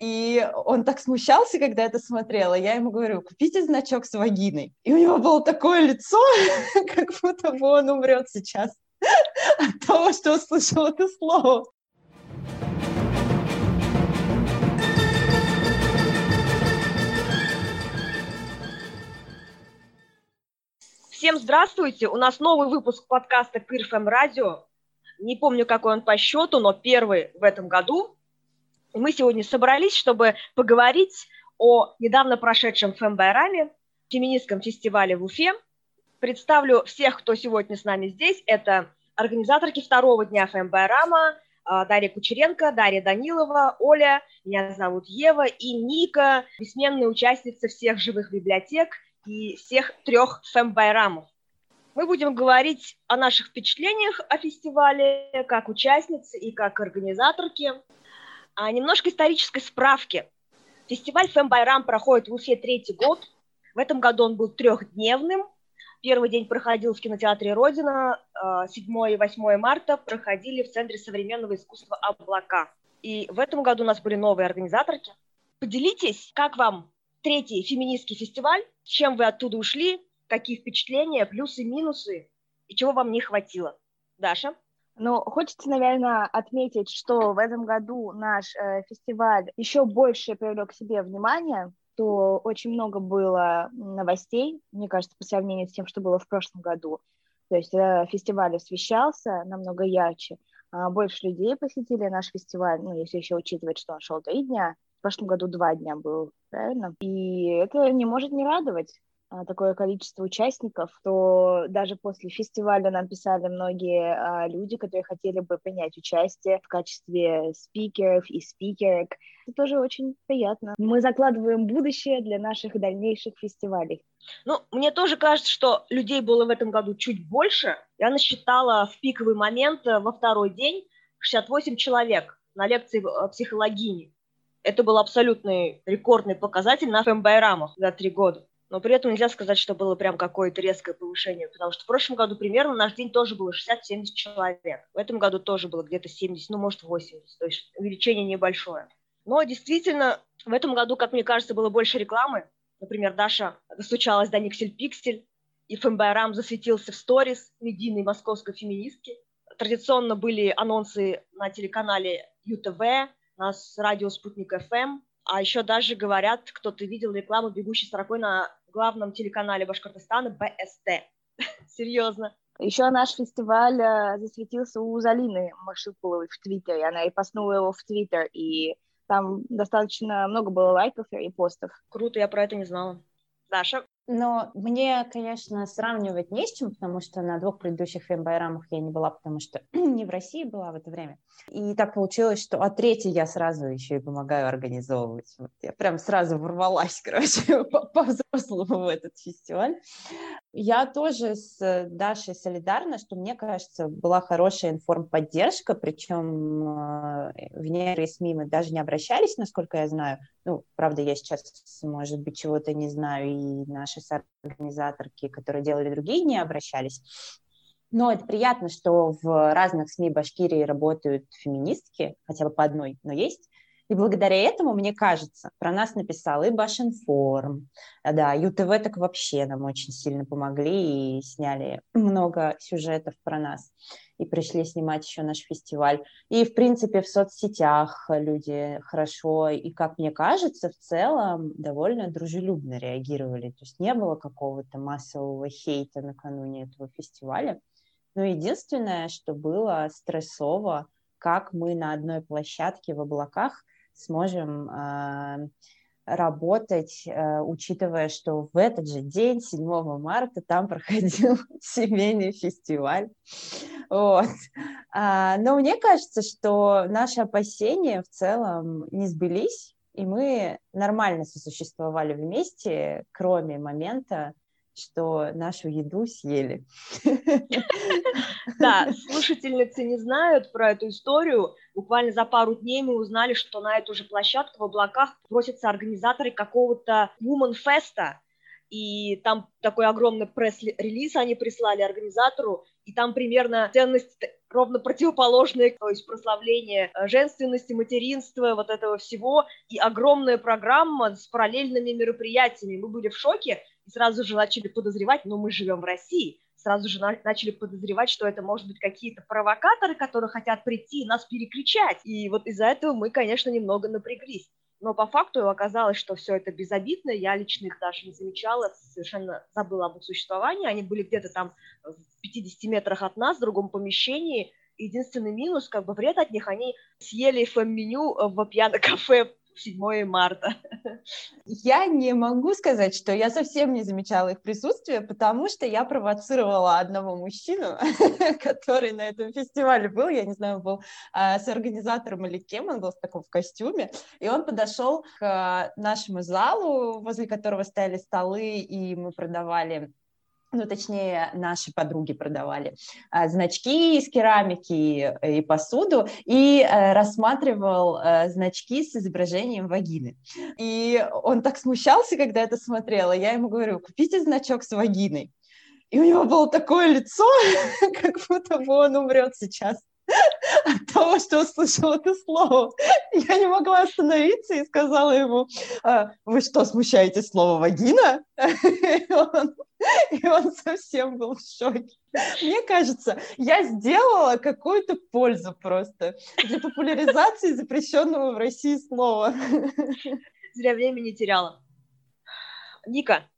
И он так смущался, когда это смотрела. Я ему говорю, купите значок с вагиной. И у него было такое лицо, как будто бы он умрет сейчас от того, что услышал это слово. Всем здравствуйте! У нас новый выпуск подкаста КИРФМ Радио. Не помню, какой он по счету, но первый в этом году. Мы сегодня собрались, чтобы поговорить о недавно прошедшем ФМБайраме, феминистском фестивале в Уфе. Представлю всех, кто сегодня с нами здесь. Это организаторки второго дня ФМБайрама, а, Дарья Кучеренко, Дарья Данилова, Оля, меня зовут Ева и Ника, бессменная участница всех живых библиотек – и всех трех фэмбайрамов. Мы будем говорить о наших впечатлениях о фестивале, как участницы и как организаторки. А немножко исторической справки. Фестиваль Фэмбайрам проходит в Уфе третий год. В этом году он был трехдневным. Первый день проходил в кинотеатре «Родина», 7 а, и 8 марта проходили в Центре современного искусства «Облака». И в этом году у нас были новые организаторки. Поделитесь, как вам третий феминистский фестиваль. Чем вы оттуда ушли? Какие впечатления, плюсы, минусы? И чего вам не хватило? Даша? Ну, хочется, наверное, отметить, что в этом году наш э, фестиваль еще больше привлек к себе внимание, то очень много было новостей, мне кажется, по сравнению с тем, что было в прошлом году. То есть э, фестиваль освещался намного ярче, э, больше людей посетили наш фестиваль, ну, если еще учитывать, что он шел три дня, в прошлом году два дня был, правильно? И это не может не радовать такое количество участников, то даже после фестиваля нам писали многие а, люди, которые хотели бы принять участие в качестве спикеров и спикерок. Это тоже очень приятно. Мы закладываем будущее для наших дальнейших фестивалей. Ну, мне тоже кажется, что людей было в этом году чуть больше. Я насчитала в пиковый момент э, во второй день 68 человек на лекции э, психологини. Это был абсолютный рекордный показатель на ФМБайрамах за три года. Но при этом нельзя сказать, что было прям какое-то резкое повышение, потому что в прошлом году примерно наш день тоже было 60-70 человек. В этом году тоже было где-то 70, ну, может, 80, то есть увеличение небольшое. Но действительно, в этом году, как мне кажется, было больше рекламы. Например, Даша достучалась до Никсель Пиксель, и ФМБайрам засветился в сторис медийной московской феминистки. Традиционно были анонсы на телеканале ЮТВ, у нас радио «Спутник ФМ», а еще даже говорят, кто-то видел рекламу «Бегущей строкой» на главном телеканале Башкортостана БСТ. Серьезно. Еще наш фестиваль э, засветился у Залины Машипуловой в Твиттере. Она и поснула его в Твиттер, и там достаточно много было лайков и постов. Круто, я про это не знала. Даша? Но мне, конечно, сравнивать не с чем, потому что на двух предыдущих фембайрамах я не была, потому что не в России была в это время. И так получилось, что а третий я сразу еще и помогаю организовывать. Вот я прям сразу ворвалась, короче, по-взрослому в этот фестиваль. Я тоже с Дашей солидарна, что, мне кажется, была хорошая информподдержка, причем э, в некоторые СМИ мы даже не обращались, насколько я знаю. Ну, правда, я сейчас, может быть, чего-то не знаю, и наши организаторки, которые делали другие, не обращались. Но это приятно, что в разных СМИ Башкирии работают феминистки, хотя бы по одной, но есть. И благодаря этому, мне кажется, про нас написал и Башинформ, да, ЮТВ так вообще нам очень сильно помогли и сняли много сюжетов про нас. И пришли снимать еще наш фестиваль. И, в принципе, в соцсетях люди хорошо и, как мне кажется, в целом довольно дружелюбно реагировали. То есть не было какого-то массового хейта накануне этого фестиваля. Но единственное, что было стрессово, как мы на одной площадке в облаках сможем э, работать, э, учитывая, что в этот же день, 7 марта, там проходил семейный фестиваль. Вот. А, но мне кажется, что наши опасения в целом не сбылись, и мы нормально сосуществовали вместе, кроме момента, что нашу еду съели. Да, слушательницы не знают про эту историю. Буквально за пару дней мы узнали, что на эту же площадку в облаках просятся организаторы какого-то Woman Fest, и там такой огромный пресс-релиз они прислали организатору, и там примерно ценность ровно противоположная, то есть прославление э, женственности, материнства, вот этого всего, и огромная программа с параллельными мероприятиями. Мы были в шоке сразу же начали подозревать, но мы живем в России, сразу же начали подозревать, что это может быть какие-то провокаторы, которые хотят прийти и нас перекричать. И вот из-за этого мы, конечно, немного напряглись. Но по факту оказалось, что все это безобидно, я лично их даже не замечала, совершенно забыла об их существовании, они были где-то там в 50 метрах от нас, в другом помещении, единственный минус, как бы вред от них, они съели фэм-меню в пьяно-кафе 7 марта. Я не могу сказать, что я совсем не замечала их присутствие, потому что я провоцировала одного мужчину, который на этом фестивале был, я не знаю, был а, с организатором или кем, он был в таком костюме, и он подошел к нашему залу, возле которого стояли столы, и мы продавали ну, точнее, наши подруги продавали а, значки из керамики и посуду, и а, рассматривал а, значки с изображением вагины. И он так смущался, когда это смотрела. Я ему говорю, купите значок с вагиной. И у него было такое лицо, как будто бы он умрет сейчас от того, что услышал это слово. Я не могла остановиться и сказала ему, вы что, смущаете слово «вагина»? И он И он совсем был в шоке. Мне кажется, я сделала какую-то пользу просто для популяризации запрещенного в России слова. Зря времени теряла. Ника.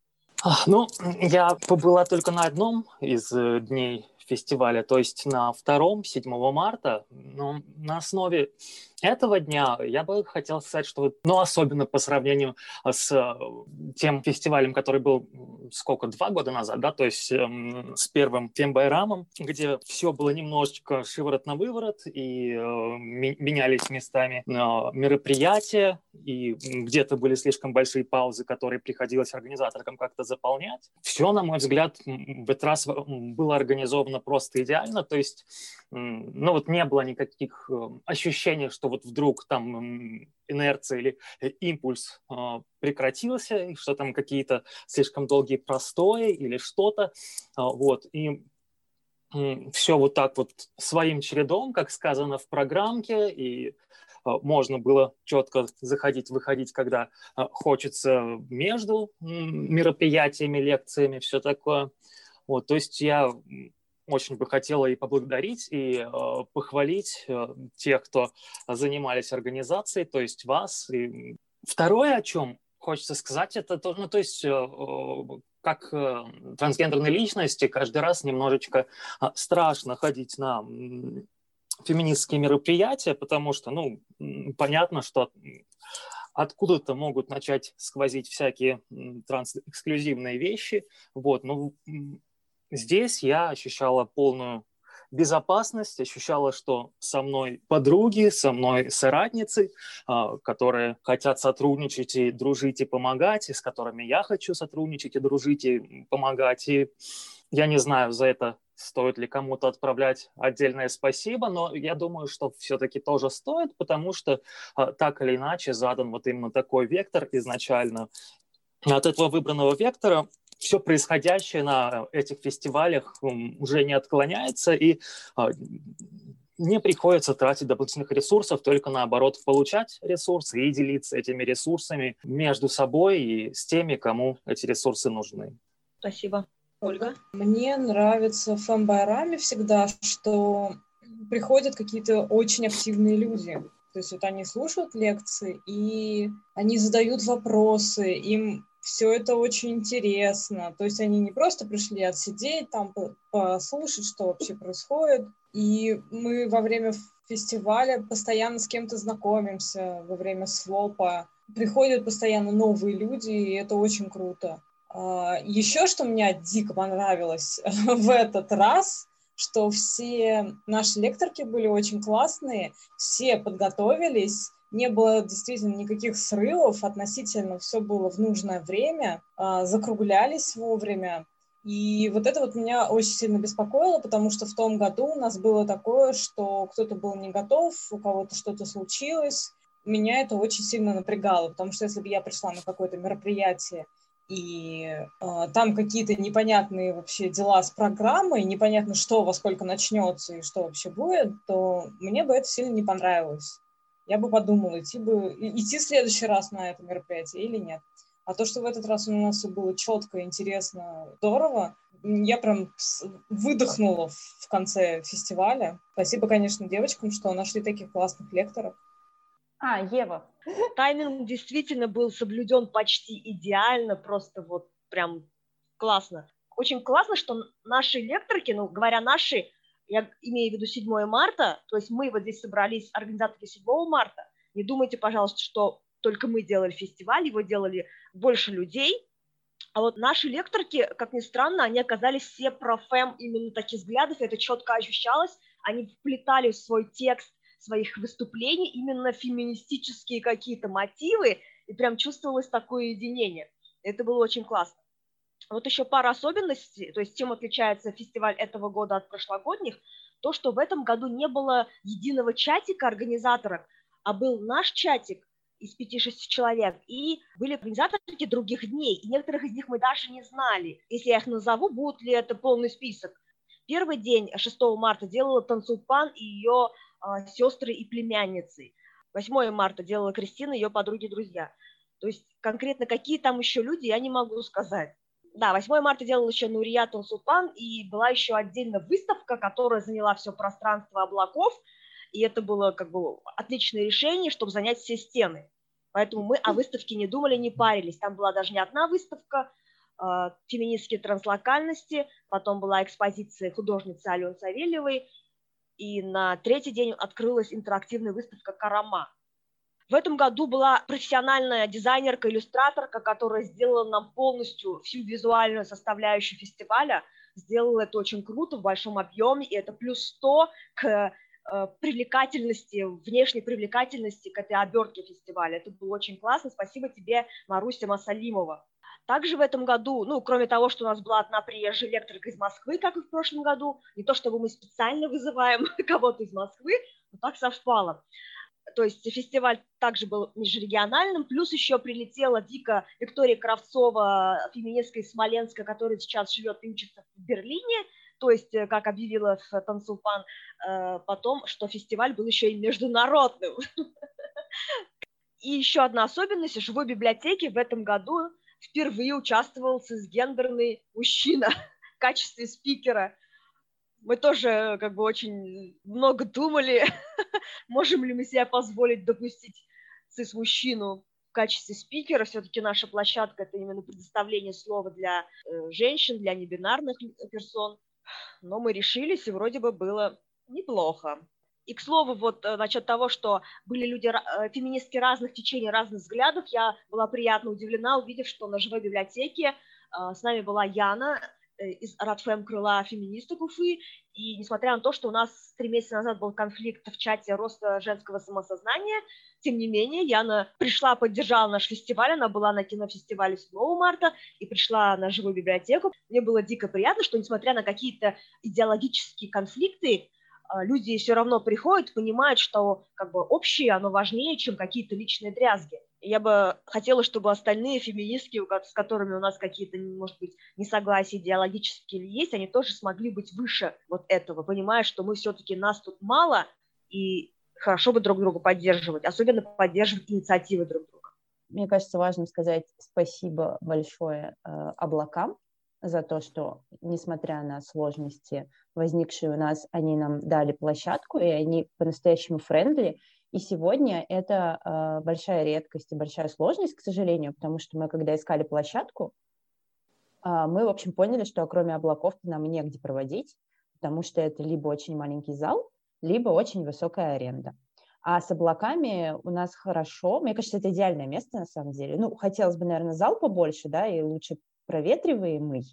Ну, я побыла только на одном из э, дней фестиваля, то есть на втором, 7 марта, но на основе этого дня я бы хотел сказать, что, ну, особенно по сравнению с э, тем фестивалем, который был сколько, два года назад, да, то есть эм, с первым тем Байрамом, где все было немножечко шиворот на выворот, и э, менялись местами э, мероприятия, и где-то были слишком большие паузы, которые приходилось организаторам как-то заполнять. Все, на мой взгляд, в этот раз было организовано просто идеально, то есть, ну, вот не было никаких э, ощущений, что вот вдруг там инерция или э, импульс а, прекратился, что там какие-то слишком долгие простои или что-то, а, вот, и все вот так вот своим чередом, как сказано в программке, и а, можно было четко заходить, выходить, когда хочется между мероприятиями, лекциями, все такое. Вот, то есть я очень бы хотела и поблагодарить, и э, похвалить э, тех, кто занимались организацией, то есть вас. И второе, о чем хочется сказать, это то, ну, то есть э, как э, трансгендерной личности каждый раз немножечко э, страшно ходить на феминистские мероприятия, потому что, ну, понятно, что откуда-то могут начать сквозить всякие транс-эксклюзивные вещи, вот, но Здесь я ощущала полную безопасность, ощущала, что со мной подруги, со мной соратницы, а, которые хотят сотрудничать и дружить и помогать, и с которыми я хочу сотрудничать и дружить и помогать. И я не знаю, за это стоит ли кому-то отправлять отдельное спасибо, но я думаю, что все-таки тоже стоит, потому что а, так или иначе задан вот именно такой вектор изначально. От этого выбранного вектора все происходящее на этих фестивалях уже не отклоняется, и а, не приходится тратить дополнительных ресурсов, только наоборот получать ресурсы и делиться этими ресурсами между собой и с теми, кому эти ресурсы нужны. Спасибо. Ольга? Мне нравится в Фэмбайраме всегда, что приходят какие-то очень активные люди. То есть вот они слушают лекции, и они задают вопросы, им все это очень интересно. То есть они не просто пришли отсидеть, там послушать, что вообще происходит. И мы во время фестиваля постоянно с кем-то знакомимся, во время слопа. Приходят постоянно новые люди, и это очень круто. А, Еще что мне дико понравилось в этот раз, что все наши лекторки были очень классные, все подготовились, не было действительно никаких срывов, относительно все было в нужное время, а, закруглялись вовремя. И вот это вот меня очень сильно беспокоило, потому что в том году у нас было такое, что кто-то был не готов, у кого-то что-то случилось. Меня это очень сильно напрягало, потому что если бы я пришла на какое-то мероприятие, и э, там какие-то непонятные вообще дела с программой, непонятно, что во сколько начнется и что вообще будет, то мне бы это сильно не понравилось. Я бы подумала, идти, бы, идти в следующий раз на это мероприятие или нет. А то, что в этот раз у нас все было четко, интересно, здорово, я прям выдохнула в конце фестиваля. Спасибо, конечно, девочкам, что нашли таких классных лекторов. А, Ева. Тайминг действительно был соблюден почти идеально, просто вот прям классно. Очень классно, что наши лекторки, ну, говоря наши, я имею в виду 7 марта, то есть мы вот здесь собрались, организаторы 7 марта, не думайте, пожалуйста, что только мы делали фестиваль, его делали больше людей, а вот наши лекторки, как ни странно, они оказались все про фэм именно таких взглядов, это четко ощущалось, они вплетали в свой текст своих выступлений именно феминистические какие-то мотивы, и прям чувствовалось такое единение. Это было очень классно. Вот еще пара особенностей, то есть чем отличается фестиваль этого года от прошлогодних, то, что в этом году не было единого чатика организаторов, а был наш чатик из 5-6 человек, и были организаторки других дней, и некоторых из них мы даже не знали. Если я их назову, будет ли это полный список. Первый день, 6 марта, делала Танцупан и ее а, сестры и племянницы. 8 марта делала Кристина, ее подруги, друзья. То есть конкретно какие там еще люди, я не могу сказать. Да, 8 марта делал еще Нурия Тансулпан, и была еще отдельно выставка, которая заняла все пространство облаков, и это было как бы отличное решение, чтобы занять все стены. Поэтому мы о выставке не думали, не парились. Там была даже не одна выставка, э, феминистские транслокальности, потом была экспозиция художницы Алены Савельевой, и на третий день открылась интерактивная выставка «Карама». В этом году была профессиональная дизайнерка, иллюстраторка, которая сделала нам полностью всю визуальную составляющую фестиваля, сделала это очень круто, в большом объеме, и это плюс 100 к э, привлекательности, внешней привлекательности к этой обертке фестиваля. Это было очень классно. Спасибо тебе, Маруся Масалимова. Также в этом году, ну, кроме того, что у нас была одна приезжая лекторка из Москвы, как и в прошлом году, не то чтобы мы специально вызываем кого-то из Москвы, но так совпало. То есть фестиваль также был межрегиональным, плюс еще прилетела Вика Виктория Кравцова, феминистка из Смоленска, которая сейчас живет и учится в Берлине, то есть, э, как объявила в Танцулпан э, потом, что фестиваль был еще и международным. И еще одна особенность, в живой библиотеке в этом году впервые участвовал цисгендерный мужчина в качестве спикера. Мы тоже как бы очень много думали, можем ли мы себе позволить допустить цис-мужчину в качестве спикера. Все-таки наша площадка – это именно предоставление слова для э, женщин, для небинарных персон. Но мы решились, и вроде бы было неплохо. И, к слову, вот э, насчет того, что были люди, э, феминистки разных течений, разных взглядов, я была приятно удивлена, увидев, что на живой библиотеке э, с нами была Яна из Радфем крыла феминисток Уфы, и несмотря на то, что у нас три месяца назад был конфликт в чате роста женского самосознания, тем не менее, Яна пришла, поддержала наш фестиваль, она была на кинофестивале 7 марта и пришла на живую библиотеку. Мне было дико приятно, что несмотря на какие-то идеологические конфликты, люди все равно приходят, понимают, что как бы общее, оно важнее, чем какие-то личные дрязги. Я бы хотела, чтобы остальные феминистки, с которыми у нас какие-то, может быть, несогласия идеологические или есть, они тоже смогли быть выше вот этого, понимая, что мы все-таки нас тут мало, и хорошо бы друг друга поддерживать, особенно поддерживать инициативы друг друга. Мне кажется, важно сказать спасибо большое э, облакам, за то, что, несмотря на сложности, возникшие у нас, они нам дали площадку, и они по-настоящему френдли. И сегодня это э, большая редкость и большая сложность, к сожалению, потому что мы, когда искали площадку, э, мы, в общем, поняли, что кроме облаков нам негде проводить, потому что это либо очень маленький зал, либо очень высокая аренда. А с облаками у нас хорошо. Мне кажется, это идеальное место на самом деле. Ну, хотелось бы, наверное, зал побольше, да, и лучше проветриваемый,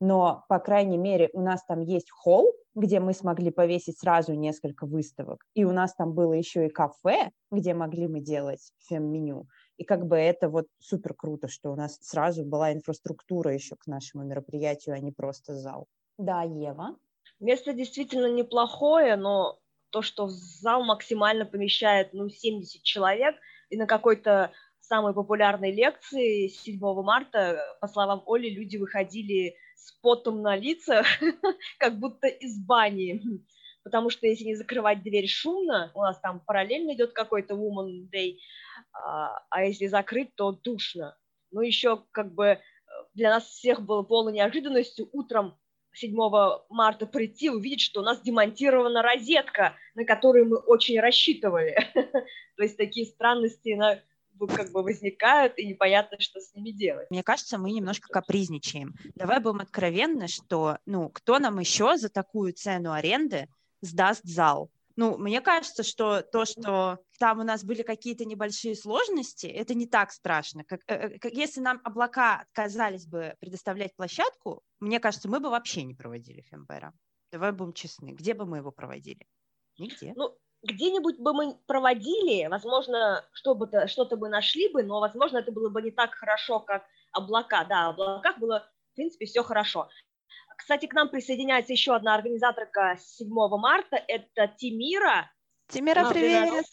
но, по крайней мере, у нас там есть холл, где мы смогли повесить сразу несколько выставок, и у нас там было еще и кафе, где могли мы делать фем-меню, и как бы это вот супер круто, что у нас сразу была инфраструктура еще к нашему мероприятию, а не просто зал. Да, Ева? Место действительно неплохое, но то, что зал максимально помещает, ну, 70 человек, и на какой-то самые популярные лекции 7 марта. По словам Оли, люди выходили с потом на лицах, как будто из бани. Потому что если не закрывать дверь шумно, у нас там параллельно идет какой-то Woman Day, а, а если закрыть, то душно. Ну, еще как бы для нас всех было полной неожиданностью утром 7 марта прийти, увидеть, что у нас демонтирована розетка, на которую мы очень рассчитывали. То есть такие странности как бы возникают, и непонятно, что с ними делать. Мне кажется, мы немножко капризничаем. Давай будем откровенны, что, ну, кто нам еще за такую цену аренды сдаст зал? Ну, мне кажется, что то, что там у нас были какие-то небольшие сложности, это не так страшно. Как, э, как, если нам облака отказались бы предоставлять площадку, мне кажется, мы бы вообще не проводили Фембера. Давай будем честны. Где бы мы его проводили? Нигде. Ну, где-нибудь бы мы проводили, возможно, что-то, что-то бы нашли бы, но, возможно, это было бы не так хорошо, как облака. Да, в облаках было, в принципе, все хорошо. Кстати, к нам присоединяется еще одна организаторка 7 марта, это Тимира. Тимира, привет!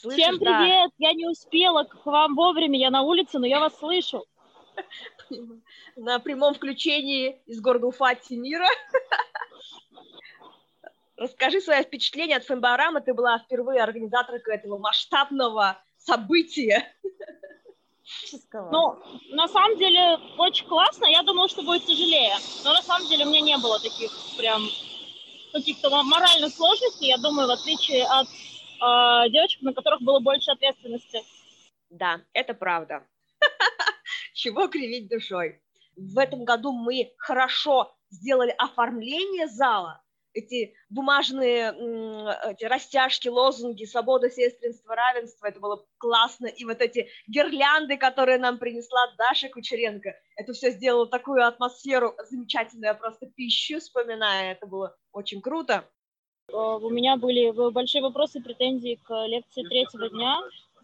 Слышишь, Всем привет! Да. Я не успела к вам вовремя, я на улице, но я вас слышу. На прямом включении из города Уфа Тимира. Расскажи свои впечатления от Фембарама. Ты была впервые организаторкой этого масштабного события. Ну, на самом деле, очень классно. Я думала, что будет тяжелее. Но на самом деле у меня не было таких прям каких-то моральных сложностей. Я думаю, в отличие от э, девочек, на которых было больше ответственности. Да, это правда. Чего кривить душой? В этом году мы хорошо сделали оформление зала, эти бумажные эти растяжки, лозунги «Свобода, сестринство, равенство», это было классно, и вот эти гирлянды, которые нам принесла Даша Кучеренко, это все сделало такую атмосферу замечательную, я просто пищу вспоминая, это было очень круто. Э, у меня были большие вопросы, претензии к лекции третьего дня,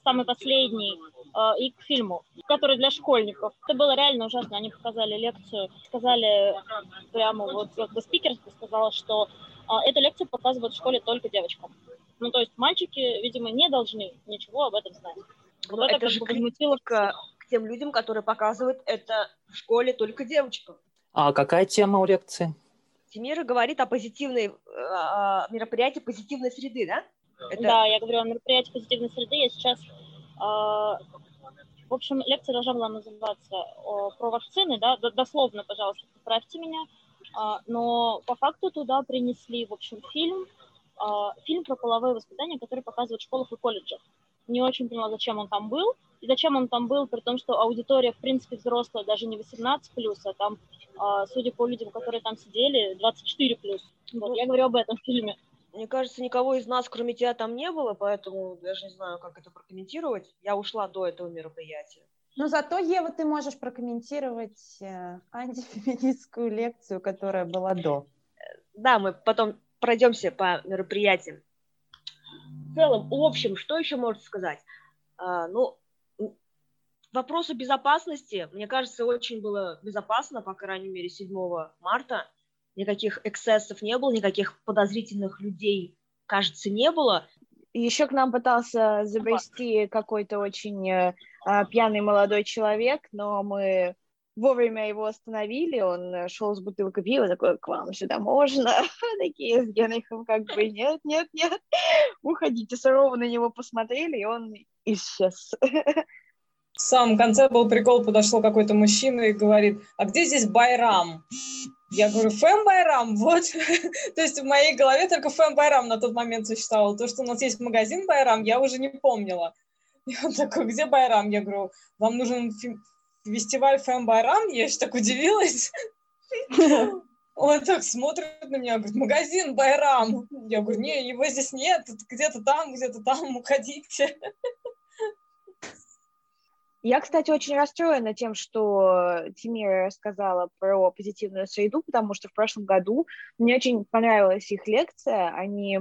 самый последний, э, и к фильму, который для школьников. Это было реально ужасно. Они показали лекцию, сказали прямо, вот как бы спикер сказала, что э, эту лекцию показывают в школе только девочкам. Ну, то есть мальчики, видимо, не должны ничего об этом знать. Вот Но это, это же возмутило к, тем людям, которые показывают это в школе только девочкам. А какая тема у лекции? Тимира говорит о позитивной э, мероприятии позитивной среды, да? Это... Да, я говорю о мероприятии позитивной среды. Я сейчас... Э, в общем, лекция должна была называться о, про вакцины, да, дословно, пожалуйста, поправьте меня. Э, но по факту туда принесли, в общем, фильм, э, фильм про половое воспитание, который показывают в школах и колледжах. Не очень поняла, зачем он там был, и зачем он там был, при том, что аудитория, в принципе, взрослая, даже не 18+, а там, судя по людям, которые там сидели, 24+. Вот, я говорю об этом фильме. Мне кажется, никого из нас, кроме тебя, там не было, поэтому даже не знаю, как это прокомментировать. Я ушла до этого мероприятия. Но зато, Ева, ты можешь прокомментировать э, антифеминистскую лекцию, которая была до. Да, мы потом пройдемся по мероприятиям. В целом, в общем, что еще можно сказать? А, ну, вопросы безопасности, мне кажется, очень было безопасно, по крайней мере, 7 марта никаких эксцессов не было, никаких подозрительных людей, кажется, не было. Еще к нам пытался забрести какой-то очень э, а, пьяный молодой человек, но мы вовремя его остановили, он шел с бутылкой пива, такой, к вам сюда можно? Такие с Генрихом как бы, нет, нет, нет, уходите. Сурово на него посмотрели, и он исчез. В самом конце был прикол, подошел какой-то мужчина и говорит, а где здесь Байрам? Я говорю, Фэм Байрам, вот. То есть в моей голове только Фэм Байрам на тот момент существовал. То, что у нас есть магазин Байрам, я уже не помнила. И он такой, где Байрам? Я говорю, вам нужен фестиваль Фэм Байрам? Я еще так удивилась. Он так смотрит на меня, говорит, магазин Байрам. Я говорю, не, его здесь нет, где-то там, где-то там, уходите. Я, кстати, очень расстроена тем, что Тимира рассказала про позитивную среду, потому что в прошлом году мне очень понравилась их лекция. Они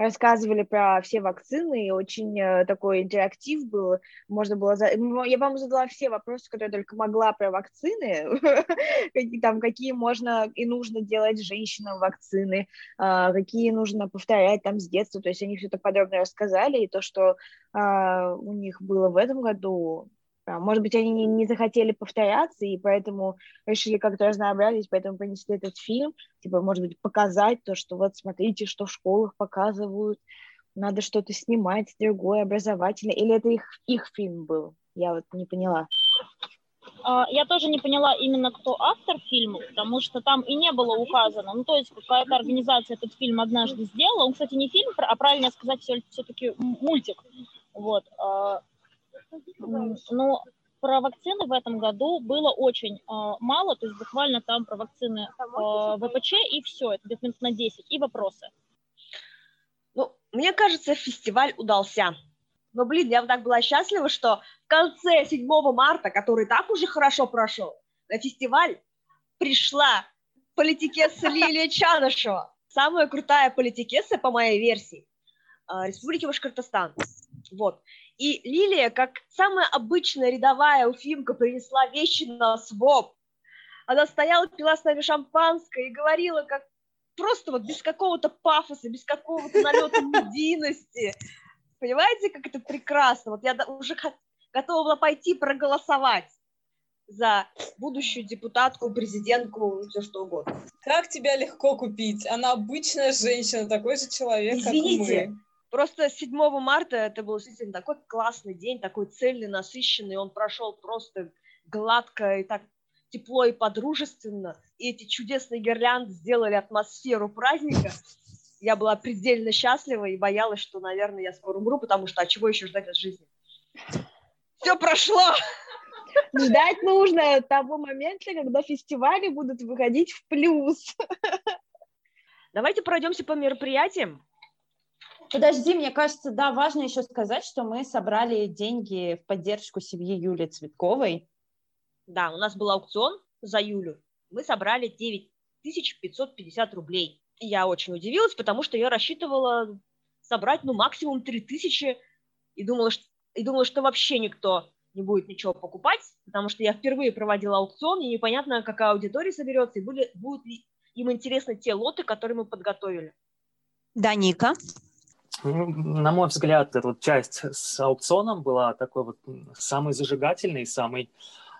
рассказывали про все вакцины, и очень э, такой интерактив был. Можно было... За... Я вам задала все вопросы, которые только могла про вакцины, там, какие можно и нужно делать женщинам вакцины, а, какие нужно повторять там с детства. То есть они все это подробно рассказали, и то, что а, у них было в этом году, Может быть, они не, не захотели повторяться, и поэтому решили как-то разнообразить, поэтому принесли этот фильм, типа, может быть, показать то, что вот смотрите, что в школах показывают, надо что-то снимать другое, образовательное, или это их, их фильм был? Я вот не поняла. А, я тоже не поняла именно, кто автор фильма, потому что там и не было указано. Ну, то есть какая-то организация этот фильм однажды сделала. Он, кстати, не фильм, а правильно сказать, все-таки мультик. Вот. Но про вакцины в этом году было очень э, мало, то есть буквально там про вакцины э, ВПЧ и все, это где-то минут на 10, и вопросы. Ну, мне кажется, фестиваль удался. Но, блин, я так была счастлива, что в конце 7 марта, который так уже хорошо прошел, на фестиваль пришла политикесса Лилия Чанышева. Самая крутая политикесса, по моей версии, Республики Башкортостан. Вот. И Лилия, как самая обычная рядовая уфимка, принесла вещи на своп. Она стояла, пила с нами шампанское и говорила, как просто вот без какого-то пафоса, без какого-то налета медийности. Понимаете, как это прекрасно? Вот я уже готова была пойти проголосовать за будущую депутатку, президентку, все что угодно. Как тебя легко купить? Она обычная женщина, такой же человек, Извините, как мы. Просто 7 марта это был действительно такой классный день, такой цельный, насыщенный. Он прошел просто гладко и так тепло и подружественно. И эти чудесные гирлянды сделали атмосферу праздника. Я была предельно счастлива и боялась, что, наверное, я скоро умру, потому что от чего еще ждать от жизни? Все прошло! Ждать нужно того момента, когда фестивали будут выходить в плюс. Давайте пройдемся по мероприятиям. Подожди, мне кажется, да, важно еще сказать, что мы собрали деньги в поддержку семьи Юли Цветковой. Да, у нас был аукцион за Юлю. Мы собрали 9550 рублей. И я очень удивилась, потому что я рассчитывала собрать, ну, максимум 3000, и думала, что, и думала, что вообще никто не будет ничего покупать, потому что я впервые проводила аукцион, и непонятно, какая аудитория соберется, и были, будут ли им интересны те лоты, которые мы подготовили. Да, Ника. Ну, на мой взгляд, эта вот часть с аукционом была такой вот самой зажигательной, самой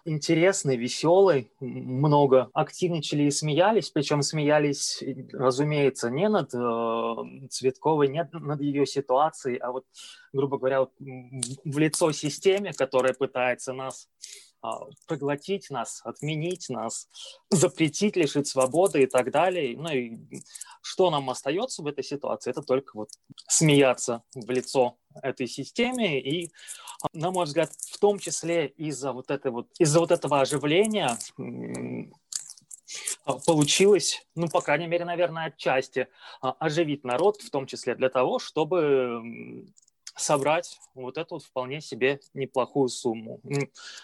интересный, веселый, много активничали и смеялись, причем смеялись, разумеется, не над э, Цветковой, не над ее ситуацией, а вот, грубо говоря, вот в лицо системе, которая пытается нас проглотить нас, отменить нас, запретить, лишить свободы и так далее. Ну и что нам остается в этой ситуации? Это только вот смеяться в лицо этой системе и, на мой взгляд, в том числе из-за вот, этой вот, из-за вот этого оживления получилось, ну, по крайней мере, наверное, отчасти а, оживить народ, в том числе для того, чтобы собрать вот эту вполне себе неплохую сумму.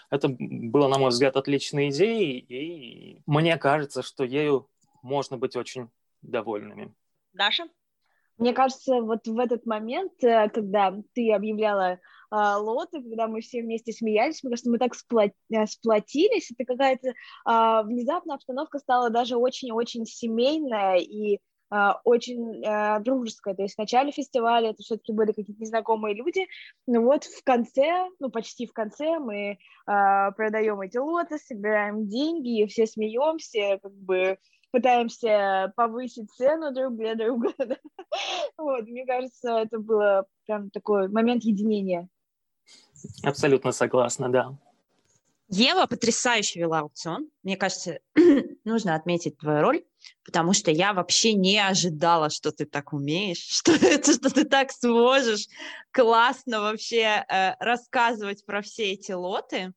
Это было, на мой взгляд, отличной идеей, и мне кажется, что ею можно быть очень довольными. Даша? Мне кажется, вот в этот момент, э, когда ты объявляла а, лоты, когда мы все вместе смеялись, мне кажется, мы так э, сплотились, это какая-то а, внезапно обстановка стала даже очень-очень семейная, и очень а, дружеская. То есть в начале фестиваля это все-таки были какие-то незнакомые люди, но вот в конце, ну почти в конце мы а, продаем эти лоты, собираем деньги, и все смеемся, как бы пытаемся повысить цену друг для друга. Вот, мне кажется, это было прям такой момент единения. Абсолютно согласна, да. Ева потрясающе вела аукцион. Мне кажется, нужно отметить твою роль, потому что я вообще не ожидала, что ты так умеешь, что, что ты так сможешь классно вообще э, рассказывать про все эти лоты.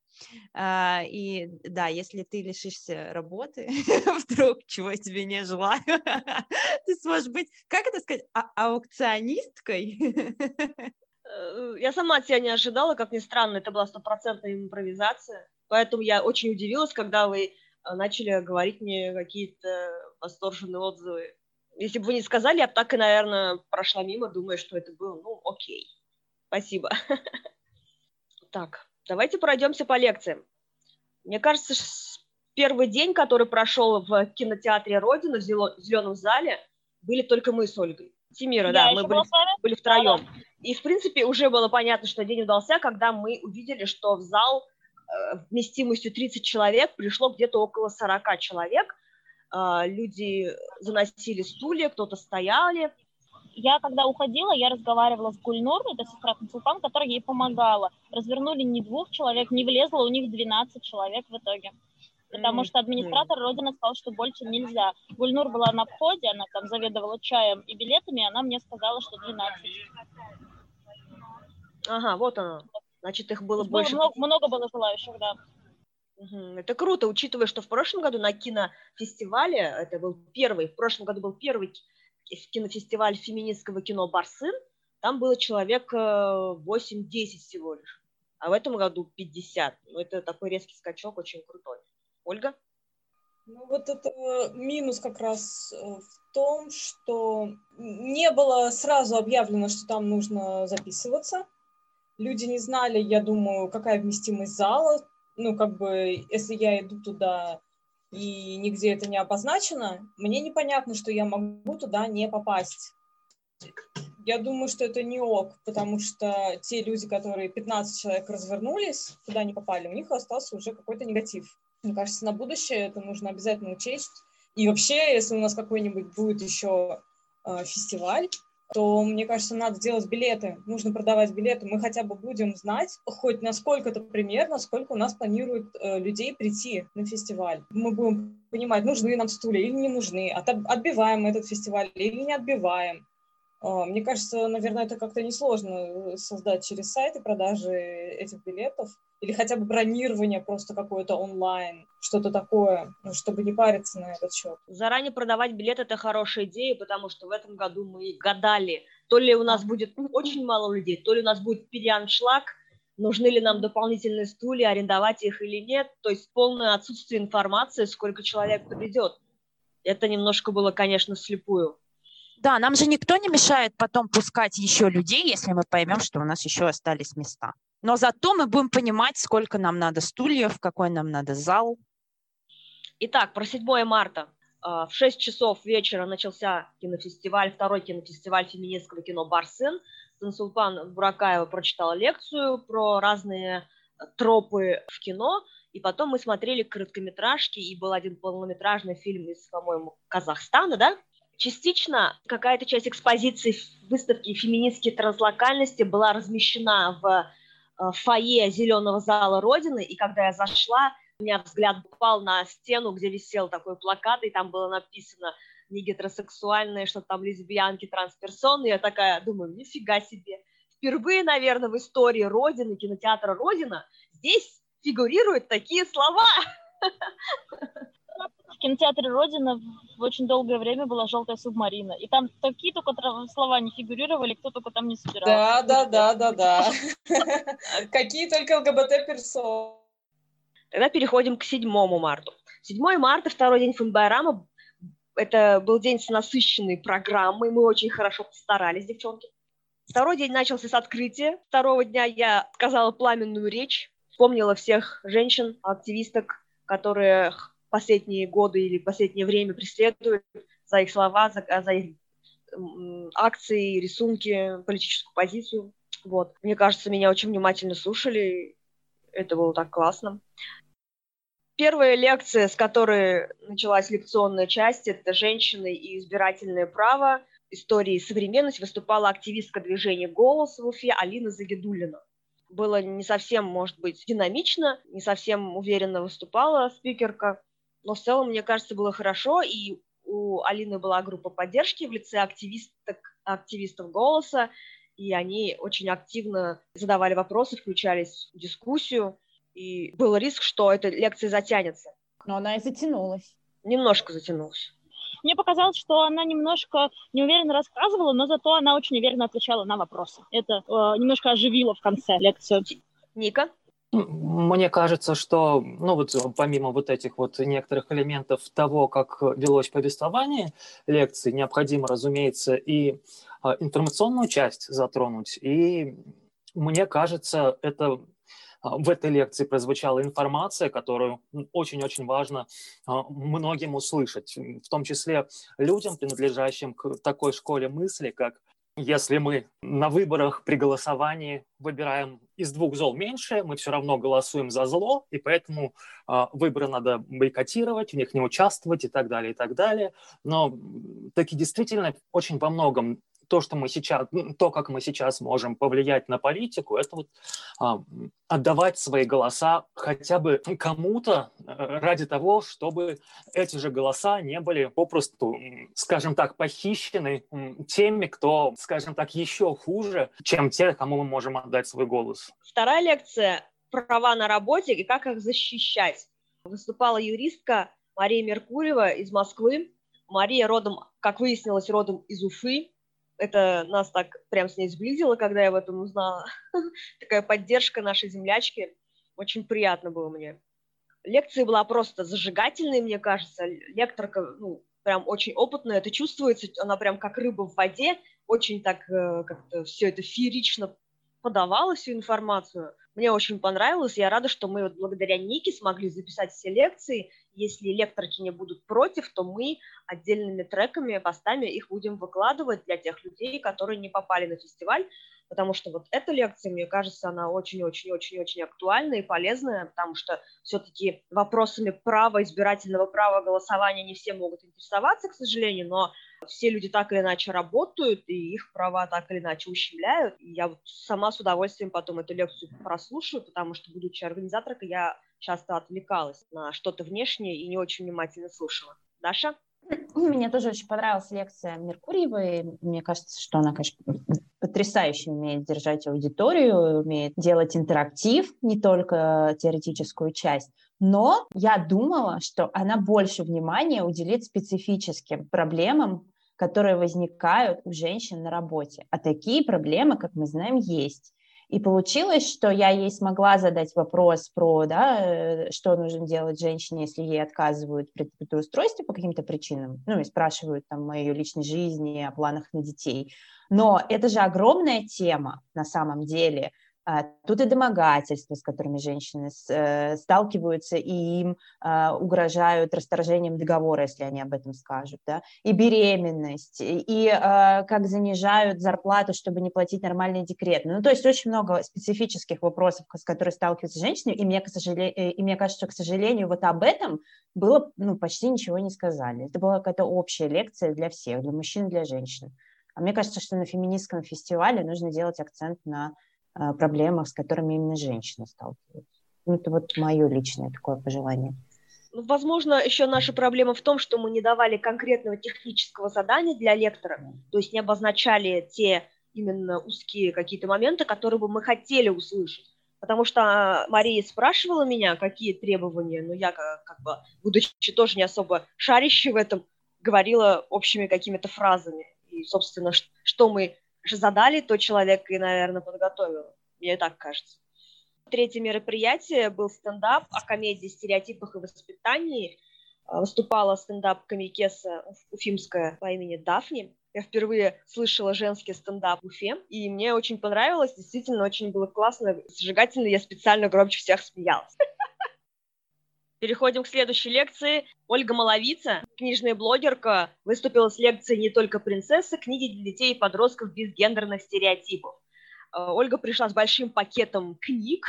Uh, и да, если ты лишишься работы, вдруг, чего я тебе не желаю, ты сможешь быть, как это сказать, а аукционисткой? Э, я сама от себя не ожидала, как ни странно, это была стопроцентная импровизация. Поэтому я очень удивилась, когда вы э, начали говорить мне какие-то восторженные отзывы. Если бы вы не сказали, я бы так и, наверное, прошла мимо, думая, что это было, ну, окей. Спасибо. Так, давайте пройдемся по лекциям. Мне кажется, первый день, который прошел в кинотеатре «Родина» в зеленом зале, были только мы с Ольгой. Тимира, да, мы были, были втроем. И, в принципе, уже было понятно, что день удался, когда мы увидели, что в зал вместимостью 30 человек пришло где-то около 40 человек. А, люди заносили стулья, кто-то стояли. Я когда уходила, я разговаривала с Гульнур, это сестра Консултан, которая ей помогала. Развернули не двух человек, не влезло, у них 12 человек в итоге. Потому что администратор Родина сказал, что больше нельзя. Гульнур была на входе, она там заведовала чаем и билетами, и она мне сказала, что 12. Ага, вот оно. Значит, их было было больше. Много, много было желающих, да. Это круто, учитывая, что в прошлом году на кинофестивале, это был первый, в прошлом году был первый кинофестиваль феминистского кино «Барсын», там было человек 8-10 э, всего лишь, а в этом году 50. Ну, это такой резкий скачок, очень крутой. Ольга? Ну, вот это минус как раз э, в том, что не было сразу объявлено, что там нужно записываться. Люди не знали, я думаю, какая вместимость зала, ну, как бы, если я иду туда и нигде это не обозначено, мне непонятно, что я могу туда не попасть. Я думаю, что это не ок, потому что те люди, которые 15 человек развернулись, туда не попали, у них остался уже какой-то негатив. Мне кажется, на будущее это нужно обязательно учесть. И вообще, если у нас какой-нибудь будет еще э, фестиваль, то, мне кажется, надо делать билеты, нужно продавать билеты. Мы хотя бы будем знать хоть насколько-то примерно, сколько у нас планируют э, людей прийти на фестиваль. Мы будем понимать, нужны нам стулья или не нужны, от, отбиваем этот фестиваль или не отбиваем. Э, мне кажется, наверное, это как-то несложно э, создать через сайты продажи этих билетов или хотя бы бронирование просто какое-то онлайн, что-то такое, ну, чтобы не париться на этот счет. Заранее продавать билет – это хорошая идея, потому что в этом году мы гадали, то ли у нас будет очень мало людей, то ли у нас будет переаншлаг, нужны ли нам дополнительные стулья, арендовать их или нет, то есть полное отсутствие информации, сколько человек придет. Это немножко было, конечно, слепую. Да, нам же никто не мешает потом пускать еще людей, если мы поймем, что у нас еще остались места. Но зато мы будем понимать, сколько нам надо стульев, какой нам надо зал. Итак, про 7 марта. А, в 6 часов вечера начался кинофестиваль, второй кинофестиваль феминистского кино «Барсын». Тансулпан Буракаева прочитала лекцию про разные тропы в кино, и потом мы смотрели короткометражки, и был один полнометражный фильм из, по-моему, Казахстана, да? Частично какая-то часть экспозиции выставки феминистские транслокальности была размещена в Э, фойе зеленого зала Родины, и когда я зашла, у меня взгляд упал на стену, где висел такой плакат, и там было написано не гетеросексуальные, что там лесбиянки, трансперсоны. Я такая думаю, нифига себе. Впервые, наверное, в истории Родины, кинотеатра Родина, здесь фигурируют такие слова. В кинотеатре Родина в очень долгое время была желтая субмарина. И там такие только слова не фигурировали, кто только там не собирался. Да, да, да, да, да. Какие только ЛГБТ-персоны. Тогда переходим к 7 марта. 7 марта, второй день Фанбайрама, это был день с насыщенной программой, мы очень хорошо постарались, девчонки. Второй день начался с открытия. Второго дня я сказала пламенную речь, вспомнила всех женщин, активисток, которые последние годы или последнее время преследуют за их слова, за, за их акции, рисунки, политическую позицию. Вот. Мне кажется, меня очень внимательно слушали. Это было так классно. Первая лекция, с которой началась лекционная часть, это «Женщины и избирательное право. Истории и современность» выступала активистка движения «Голос» в Уфе Алина Загидулина. Было не совсем, может быть, динамично, не совсем уверенно выступала спикерка, но в целом, мне кажется, было хорошо, и у Алины была группа поддержки в лице активисток, активистов «Голоса», и они очень активно задавали вопросы, включались в дискуссию, и был риск, что эта лекция затянется. Но она и затянулась. Немножко затянулась. Мне показалось, что она немножко неуверенно рассказывала, но зато она очень уверенно отвечала на вопросы. Это э, немножко оживило в конце лекцию. Ника? Мне кажется, что, ну вот помимо вот этих вот некоторых элементов того, как велось повествование лекции, необходимо, разумеется, и а, информационную часть затронуть. И мне кажется, это а, в этой лекции прозвучала информация, которую очень-очень важно а, многим услышать, в том числе людям, принадлежащим к такой школе мысли, как если мы на выборах при голосовании выбираем из двух зол меньше, мы все равно голосуем за зло, и поэтому э, выборы надо бойкотировать, в них не участвовать и так далее, и так далее. Но таки действительно очень во многом то, что мы сейчас, то, как мы сейчас можем повлиять на политику, это вот а, отдавать свои голоса хотя бы кому-то э, ради того, чтобы эти же голоса не были попросту, скажем так, похищены теми, кто, скажем так, еще хуже, чем те, кому мы можем отдать свой голос. Вторая лекция «Права на работе и как их защищать». Выступала юристка Мария Меркурьева из Москвы. Мария родом, как выяснилось, родом из Уфы это нас так прям с ней сблизило, когда я об этом узнала. Такая поддержка нашей землячки. Очень приятно было мне. Лекция была просто зажигательной, мне кажется. Лекторка, ну, прям очень опытная, это чувствуется, она прям как рыба в воде, очень так э, как-то все это феерично подавала всю информацию. Мне очень понравилось. Я рада, что мы вот благодаря Нике смогли записать все лекции. Если лекторки не будут против, то мы отдельными треками, постами их будем выкладывать для тех людей, которые не попали на фестиваль. Потому что вот эта лекция, мне кажется, она очень-очень-очень-очень актуальная и полезная, потому что все-таки вопросами права, избирательного права голосования не все могут интересоваться, к сожалению, но все люди так или иначе работают, и их права так или иначе ущемляют. И я вот сама с удовольствием потом эту лекцию прослушаю, потому что, будучи организаторкой, я часто отвлекалась на что-то внешнее и не очень внимательно слушала. Даша? Мне тоже очень понравилась лекция Меркурьевой. Мне кажется, что она, конечно, потрясающе умеет держать аудиторию, умеет делать интерактив, не только теоретическую часть. Но я думала, что она больше внимания уделит специфическим проблемам, которые возникают у женщин на работе. А такие проблемы, как мы знаем, есть. И получилось, что я ей смогла задать вопрос про, да, э, что нужно делать женщине, если ей отказывают при трудоустройстве по каким-то причинам, ну и спрашивают там о ее личной жизни, о планах на детей. Но это же огромная тема на самом деле, тут и домогательства, с которыми женщины э, сталкиваются, и им а, угрожают расторжением договора, если они об этом скажут, да? и беременность, и а, как занижают зарплату, чтобы не платить нормальный декрет. Ну, то есть очень много специфических вопросов, с которыми сталкиваются женщины, и мне, к сожалению, э, и мне кажется, что, к сожалению, вот об этом было, ну, почти ничего не сказали. Это была какая-то общая лекция для всех, для мужчин для женщин. А мне кажется, что на феминистском фестивале нужно делать акцент на а, проблемах, с которыми именно женщины сталкиваются. Ну, это вот мое личное такое пожелание. Ну, возможно, еще наша проблема в том, что мы не давали конкретного технического задания для лектора, то есть не обозначали те именно узкие какие-то моменты, которые бы мы хотели услышать. Потому что а, Мария спрашивала меня, какие требования, но я, как, как бы, будучи тоже не особо шарящей в этом, говорила общими какими-то фразами. И, собственно, что мы задали, то человек и, наверное, подготовил. Мне так кажется. Третье мероприятие был стендап о комедии, стереотипах и воспитании. А, выступала стендап-комикеса уфимская по имени Дафни. Я впервые слышала женский стендап в Уфе, и мне очень понравилось, действительно очень было классно, зажигательно, я специально громче всех смеялась. Переходим к следующей лекции. Ольга Маловица, книжная блогерка, выступила с лекцией «Не только принцесса. Книги для детей и подростков без гендерных стереотипов». Э, Ольга пришла с большим пакетом книг,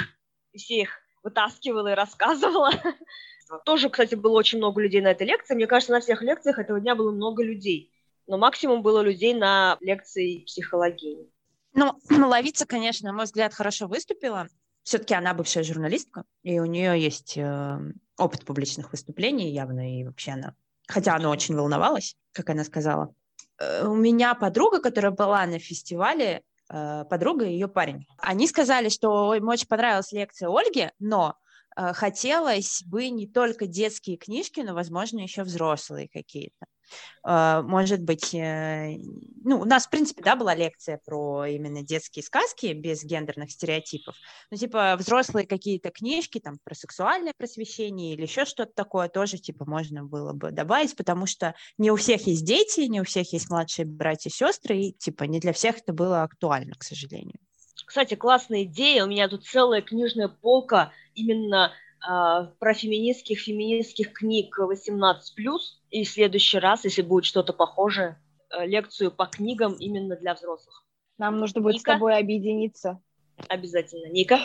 все их вытаскивала и рассказывала. Тоже, кстати, было очень много людей на этой лекции. Мне кажется, на всех лекциях этого дня было много людей. Но максимум было людей на лекции психологии. Ну, Маловица, конечно, на мой взгляд, хорошо выступила. Все-таки она бывшая журналистка, и у нее есть э, опыт публичных выступлений явно, и вообще она, хотя она очень волновалась, как она сказала. Э, у меня подруга, которая была на фестивале, э, подруга и ее парень. Они сказали, что им очень понравилась лекция Ольги, но э, хотелось бы не только детские книжки, но, возможно, еще взрослые какие-то. А, может быть, э, ну, у нас, в принципе, да, была лекция про именно детские сказки без гендерных стереотипов, ну, типа, взрослые какие-то книжки, там, про сексуальное просвещение или еще что-то такое тоже, типа, можно было бы добавить, потому что не у всех есть дети, не у всех есть младшие братья и сестры, и, типа, не для всех это было актуально, к сожалению. Кстати, классная идея, у меня тут целая книжная полка именно э, про феминистских, феминистских книг 18+, и в следующий раз, если будет что-то похожее, э, лекцию по книгам именно для взрослых. Нам нужно будет Ника? с тобой объединиться. Обязательно. Ника?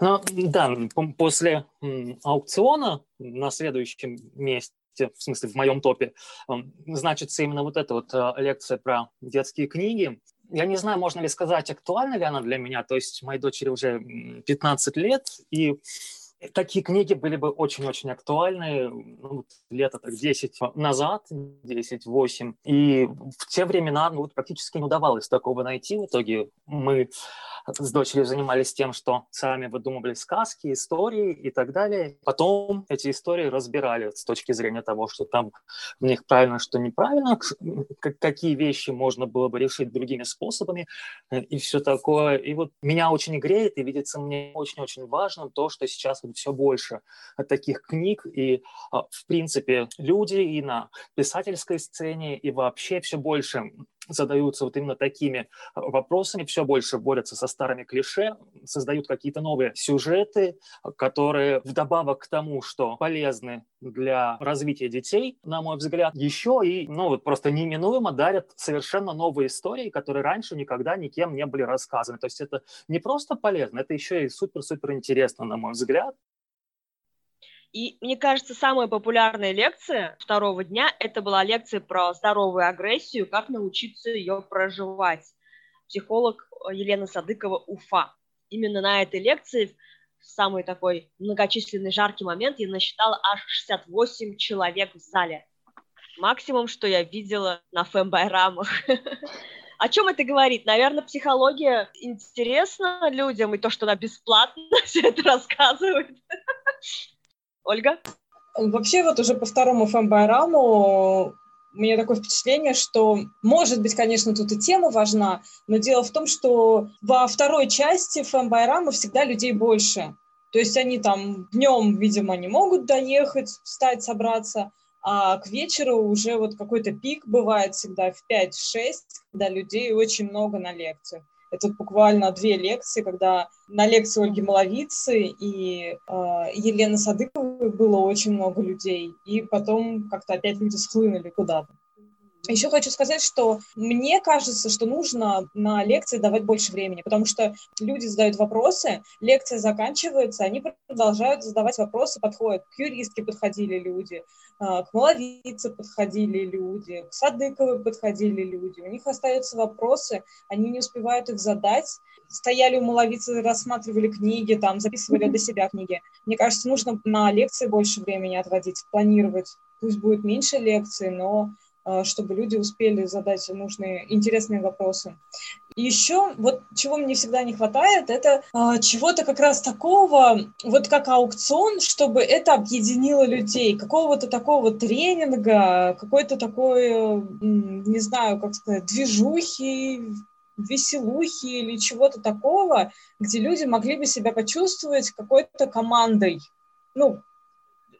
Ну, да, после аукциона на следующем месте в смысле, в моем топе, значится именно вот эта вот э, лекция про детские книги. Я не знаю, можно ли сказать, актуальна ли она для меня. То есть моей дочери уже 15 лет, и такие книги были бы очень-очень актуальны ну, лето так 10 назад, 10-8. И в те времена ну, практически не удавалось такого найти. В итоге мы с дочерью занимались тем, что сами выдумывали сказки, истории и так далее. Потом эти истории разбирали с точки зрения того, что там в них правильно, что неправильно, какие вещи можно было бы решить другими способами э, и все такое. И вот меня очень греет и видится мне очень-очень важным то, что сейчас вот все больше таких книг. И, а, в принципе, люди и на писательской сцене и вообще все больше задаются вот именно такими а, вопросами, все больше борются со старыми клише, создают какие-то новые сюжеты, которые вдобавок к тому, что полезны для развития детей, на мой взгляд, еще и, ну вот просто неминуемо дарят совершенно новые истории, которые раньше никогда никем не были рассказаны. То есть это не просто полезно, это еще и супер-супер интересно, на мой взгляд. И мне кажется, самая популярная лекция второго дня это была лекция про здоровую агрессию, как научиться ее проживать. Психолог э, Елена Садыкова Уфа. Именно на этой лекции в самый такой многочисленный жаркий момент я насчитала аж 68 человек в зале. Максимум, что я видела на фэмбайрамах. О чем это говорит? Наверное, психология интересна людям, и то, что она бесплатно все это рассказывает. Ольга? Вообще вот уже по второму фэмбайраму у меня такое впечатление, что, может быть, конечно, тут и тема важна, но дело в том, что во второй части фэмбайрама всегда людей больше. То есть они там днем, видимо, не могут доехать, встать, собраться, а к вечеру уже вот какой-то пик бывает всегда в 5-6, когда людей очень много на лекциях. Это буквально две лекции, когда на лекции Ольги Маловицы и э, Елены Садыковой было очень много людей, и потом как-то опять люди схлынули куда-то. Еще хочу сказать, что мне кажется, что нужно на лекции давать больше времени, потому что люди задают вопросы, лекция заканчивается, они продолжают задавать вопросы, подходят. К юристке подходили люди, а, к Маловице подходили люди, к Садыковой подходили люди. У них остаются вопросы, они не успевают их задать. Стояли у Маловицы, рассматривали книги, там, записывали для себя книги. Мне кажется, нужно на лекции больше времени отводить, планировать. Пусть будет меньше лекций, но чтобы люди успели задать нужные интересные вопросы. Еще вот чего мне всегда не хватает, это э, чего-то как раз такого, вот как аукцион, чтобы это объединило людей, какого-то такого тренинга, какой-то такой, не знаю, как сказать, движухи, веселухи или чего-то такого, где люди могли бы себя почувствовать какой-то командой. Ну,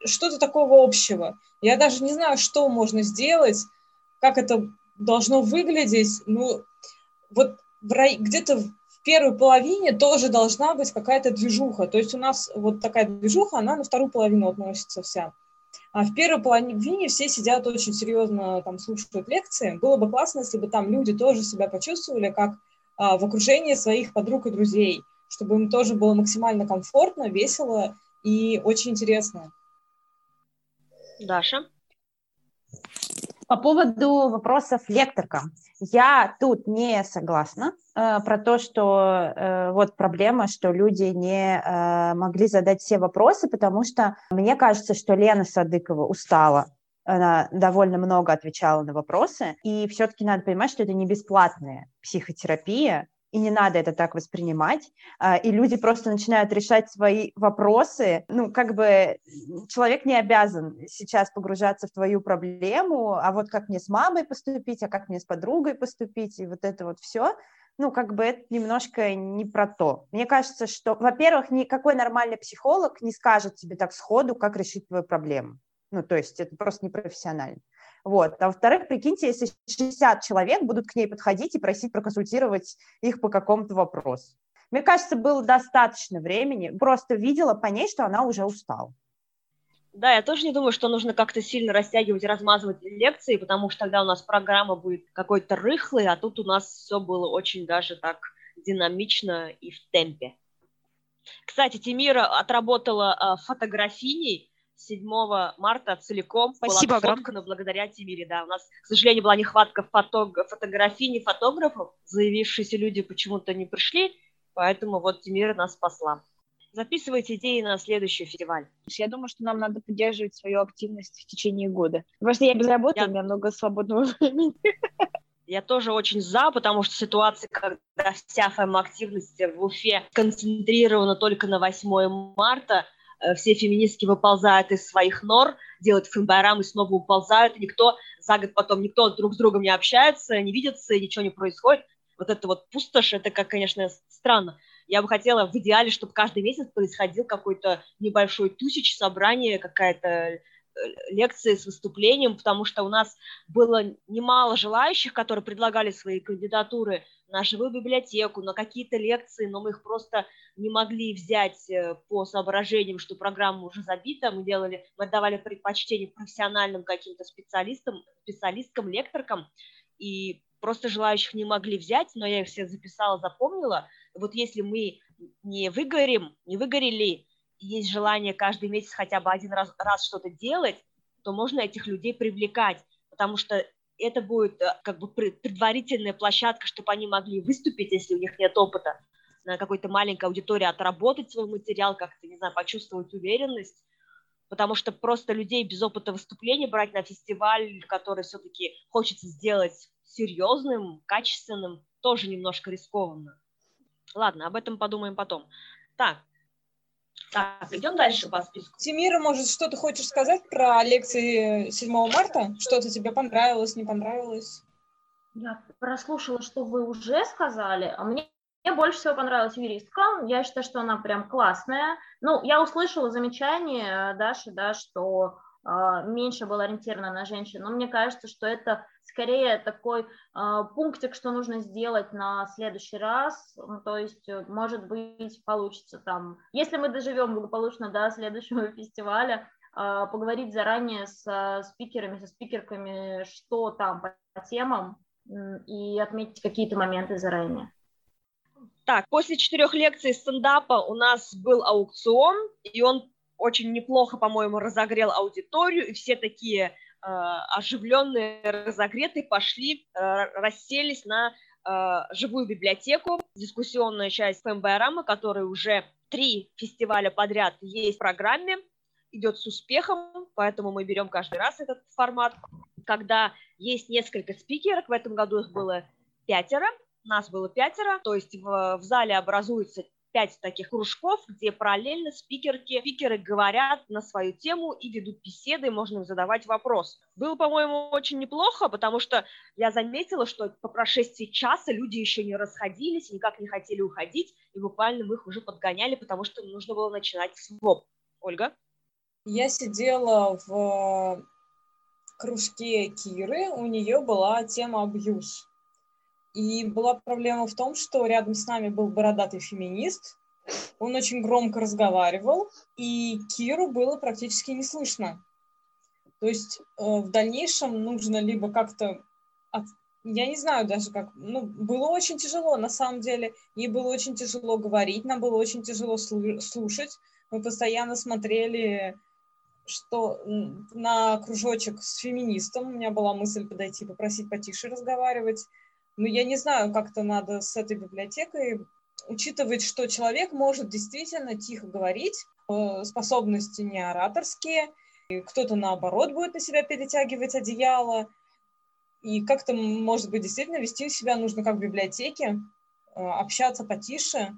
что-то такого общего. Я даже не знаю, что можно сделать, как это должно выглядеть, ну, вот где-то в первой половине тоже должна быть какая-то движуха. То есть у нас вот такая движуха, она на вторую половину относится вся. А в первой половине все сидят очень серьезно, там, слушают лекции. Было бы классно, если бы там люди тоже себя почувствовали как а, в окружении своих подруг и друзей, чтобы им тоже было максимально комфортно, весело и очень интересно. Даша? По поводу вопросов лекторка. Я тут не согласна э, про то, что э, вот проблема, что люди не э, могли задать все вопросы, потому что мне кажется, что Лена Садыкова устала. Она довольно много отвечала на вопросы, и все-таки надо понимать, что это не бесплатная психотерапия, и не надо это так воспринимать, а, и люди просто начинают решать свои вопросы, ну, как бы человек не обязан сейчас погружаться в твою проблему, а вот как мне с мамой поступить, а как мне с подругой поступить, и вот это вот все, ну, как бы это немножко не про то. Мне кажется, что, во-первых, никакой нормальный психолог не скажет тебе так сходу, как решить твою проблему. Ну, то есть это просто непрофессионально. Вот. А во-вторых, прикиньте, если 60 человек будут к ней подходить и просить проконсультировать их по какому-то вопросу. Мне кажется, было достаточно времени. Просто видела по ней, что она уже устала. Да, я тоже не думаю, что нужно как-то сильно растягивать размазывать лекции, потому что тогда у нас программа будет какой-то рыхлой, а тут у нас все было очень даже так динамично и в темпе. Кстати, Тимира отработала э, фотографиней 7 марта целиком. Спасибо была огромное. благодаря Тимире, да. У нас, к сожалению, была нехватка фото фотографий, не фотографов. Заявившиеся люди почему-то не пришли, поэтому вот Тимира нас спасла. Записывайте идеи на следующий фестиваль. Я думаю, что нам надо поддерживать свою активность в течение года. Просто я без работы, я... у меня много свободного времени. Я тоже очень за, потому что ситуация, когда вся ФМ-активность в Уфе концентрирована только на 8 марта, все феминистки выползают из своих нор, делают фембайрам и снова уползают, и никто за год потом, никто друг с другом не общается, не видится, ничего не происходит. Вот это вот пустошь, это, как, конечно, странно. Я бы хотела в идеале, чтобы каждый месяц происходил какой-то небольшой тусич, собрание, какая-то э, лекции с выступлением, потому что у нас было немало желающих, которые предлагали свои кандидатуры на живую библиотеку, на какие-то лекции, но мы их просто не могли взять э, по соображениям, что программа уже забита. Мы делали, мы отдавали предпочтение профессиональным каким-то специалистам, специалисткам, лекторкам, и просто желающих не могли взять, но я их все записала, запомнила. Вот если мы не выгорим, не выгорели, есть желание каждый месяц хотя бы один раз, раз что-то делать, то можно этих людей привлекать, потому что это будет э, как бы предварительная площадка, чтобы они могли выступить, если у них нет опыта, на какой-то маленькой аудитории отработать свой материал, как-то, не знаю, почувствовать уверенность, потому что просто людей без опыта выступления брать на фестиваль, который все-таки хочется сделать серьезным, качественным, тоже немножко рискованно. Ладно, об этом подумаем потом. Так, так, идем дальше по списку. Тимира, может, что ты хочешь сказать про лекции 7 марта? Что-то тебе понравилось, не понравилось? Я прослушала, что вы уже сказали, а мне мне больше всего понравилась юристка. Я считаю, что она прям классная. Ну, я услышала замечание Даши, да, что э, меньше было ориентировано на женщин. Но мне кажется, что это скорее такой э, пунктик, что нужно сделать на следующий раз, ну, то есть, э, может быть, получится там, если мы доживем благополучно до следующего фестиваля, э, поговорить заранее с спикерами, со спикерками, что там по, темам, и отметить какие-то моменты заранее. Так, после четырех лекций стендапа у нас был аукцион, и он очень неплохо, по-моему, разогрел аудиторию, и все такие оживленные, разогретые, пошли, э, расселись на э, живую библиотеку, дискуссионная часть ФМБРАМа, которая уже три фестиваля подряд есть в программе, идет с успехом, поэтому мы берем каждый раз этот формат. Когда есть несколько спикеров, в этом году их было пятеро, нас было пятеро, то есть в, в зале образуется пять таких кружков, где параллельно спикерки, спикеры говорят на свою тему и ведут беседы, можно задавать вопросы. Было, по-моему, очень неплохо, потому что я заметила, что по прошествии часа люди еще не расходились, никак не хотели уходить, и буквально мы их уже подгоняли, потому что нужно было начинать своп. Ольга? Я сидела в кружке Киры, у нее была тема абьюз. И была проблема в том, что рядом с нами был бородатый феминист, он очень громко разговаривал, и Киру было практически не слышно. То есть э, в дальнейшем нужно либо как-то... От... Я не знаю даже как... Ну, было очень тяжело, на самом деле. Ей было очень тяжело говорить, нам было очень тяжело слушать. Мы постоянно смотрели что на кружочек с феминистом у меня была мысль подойти, попросить потише разговаривать. Ну, я не знаю, как-то надо с этой библиотекой учитывать, что человек может действительно тихо говорить, э, способности не ораторские, кто-то наоборот будет на себя перетягивать одеяло, и как-то, может быть, действительно вести себя нужно как в библиотеке, э, общаться потише,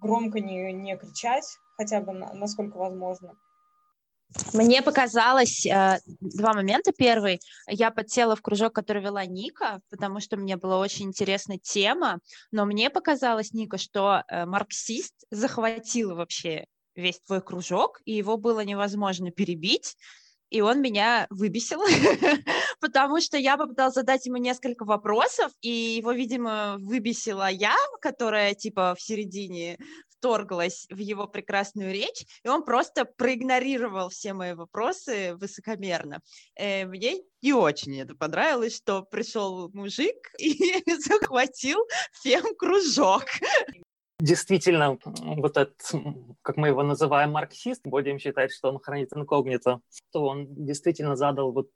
громко не, не кричать, хотя бы на, насколько возможно. Мне показалось э, два момента. Первый, я подсела в кружок, который вела Ника, потому что мне была очень интересна тема, но мне показалось, Ника, что э, марксист захватил вообще весь твой кружок, и его было невозможно перебить, и он меня выбесил, потому что я попыталась задать ему несколько вопросов, и его, видимо, выбесила я, которая типа в середине вторглась в его прекрасную речь, и он просто проигнорировал все мои вопросы высокомерно. Э, мне не очень это понравилось, что пришел мужик и захватил фем-кружок. Действительно, вот этот, как мы его называем, марксист, будем считать, что он хранит инкогнито, то он действительно задал вот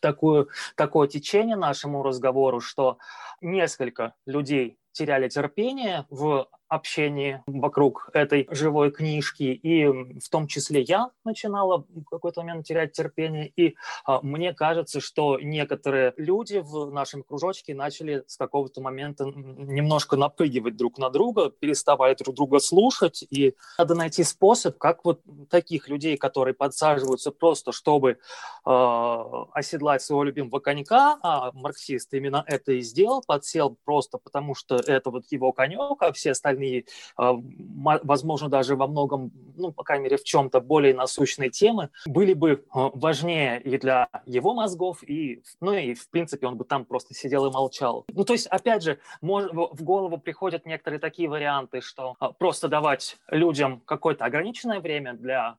такую, такое течение нашему разговору, что несколько людей теряли терпение в общении вокруг этой живой книжки, и в том числе я начинала в какой-то момент терять терпение, и а, мне кажется, что некоторые люди в нашем кружочке начали с какого-то момента немножко напрыгивать друг на друга, переставали друг друга слушать, и надо найти способ, как вот таких людей, которые подсаживаются просто, чтобы э, оседлать своего любимого конька, а марксист именно это и сделал, подсел просто потому, что это вот его конек, а все остальные остальные, а, возможно, даже во многом, ну, по крайней мере, в чем-то более насущные темы, были бы а, важнее и для его мозгов, и, ну, и, в принципе, он бы там просто сидел и молчал. Ну, то есть, опять же, в голову приходят некоторые такие варианты, что а, просто давать людям какое-то ограниченное время для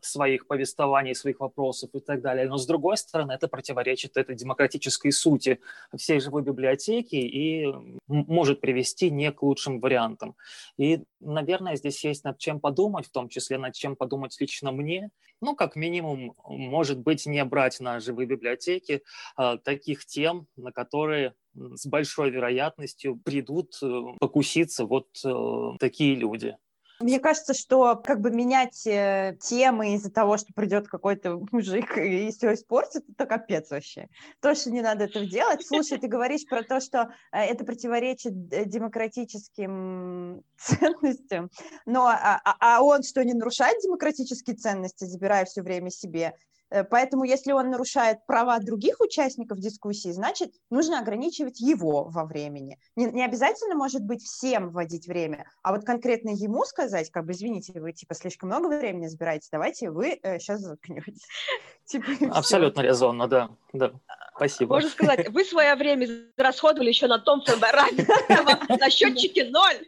своих повествований, своих вопросов и так далее. Но, с другой стороны, это противоречит этой демократической сути всей живой библиотеки и может привести не к лучшим вариантам. И, наверное, здесь есть над чем подумать, в том числе над чем подумать лично мне. Ну, как минимум, может быть, не брать на живые библиотеки а, таких тем, на которые с большой вероятностью придут э, покуситься вот э, такие люди. Мне кажется, что как бы менять э, темы из-за того, что придет какой-то мужик и все испортит, это капец вообще. Точно не надо этого делать. Слушай, ты говоришь про то, что э, это противоречит э, демократическим ценностям, но а, а, а он что, не нарушает демократические ценности, забирая все время себе? Э, поэтому, если он нарушает права других участников дискуссии, значит, нужно ограничивать его во времени. Не, не обязательно, может быть, всем вводить время, а вот конкретно ему сказать, как бы, извините, вы, типа, слишком много времени забираете, давайте вы э, сейчас заткнетесь. Типа, Абсолютно резонно, да, да. Спасибо. Можно сказать, вы свое время расходовали еще на том фэмбаране, на счетчике ноль.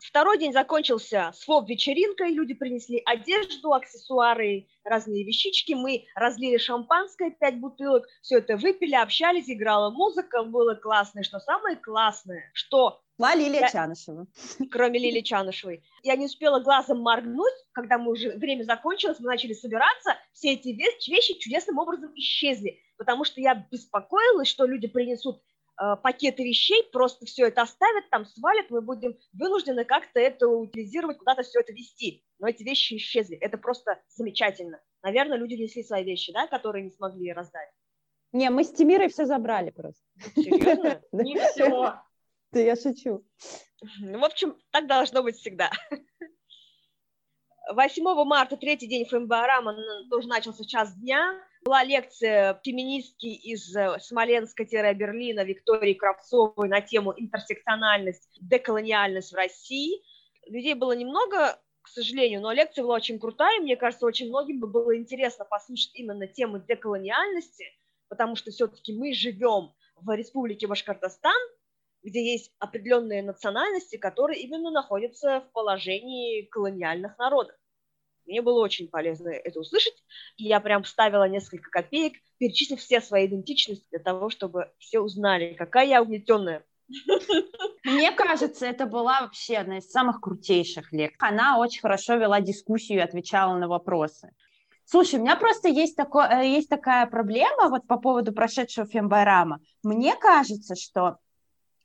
Второй день закончился с фоб-вечеринкой, люди принесли одежду, аксессуары, разные вещички, мы разлили шампанское, пять бутылок, все это выпили, общались, играла музыка, было классно. И что самое классное, что Ла Лилия я... Чанышева. Кроме Лилии Чанышевой. Я не успела глазом моргнуть, когда мы уже время закончилось, мы начали собираться, все эти вещи чудесным образом исчезли, потому что я беспокоилась, что люди принесут пакеты вещей, просто все это оставят, там свалят, мы будем вынуждены как-то это утилизировать, куда-то все это вести. Но эти вещи исчезли. Это просто замечательно. Наверное, люди несли свои вещи, да, которые не смогли раздать. Не, мы с Тимирой все забрали просто. Серьезно? Не все. Да я шучу. Ну, в общем, так должно быть всегда. 8 марта, третий день ФМБАРАМа, тоже начался час дня. Была лекция феминистки из э, Смоленска-Берлина Виктории Кравцовой на тему интерсекциональность, деколониальность в России. Людей было немного, к сожалению, но лекция была очень крутая, и мне кажется, очень многим бы было интересно послушать именно тему деколониальности, потому что все-таки мы живем в республике Башкортостан, где есть определенные национальности, которые именно находятся в положении колониальных народов. Мне было очень полезно это услышать, и я прям вставила несколько копеек, перечислив все свои идентичности для того, чтобы все узнали, какая я угнетенная. Мне кажется, это была вообще одна из самых крутейших лекций. Она очень хорошо вела дискуссию и отвечала на вопросы. Слушай, у меня просто есть, такое, э, есть такая проблема вот по поводу прошедшего Фембайрама. Мне кажется, что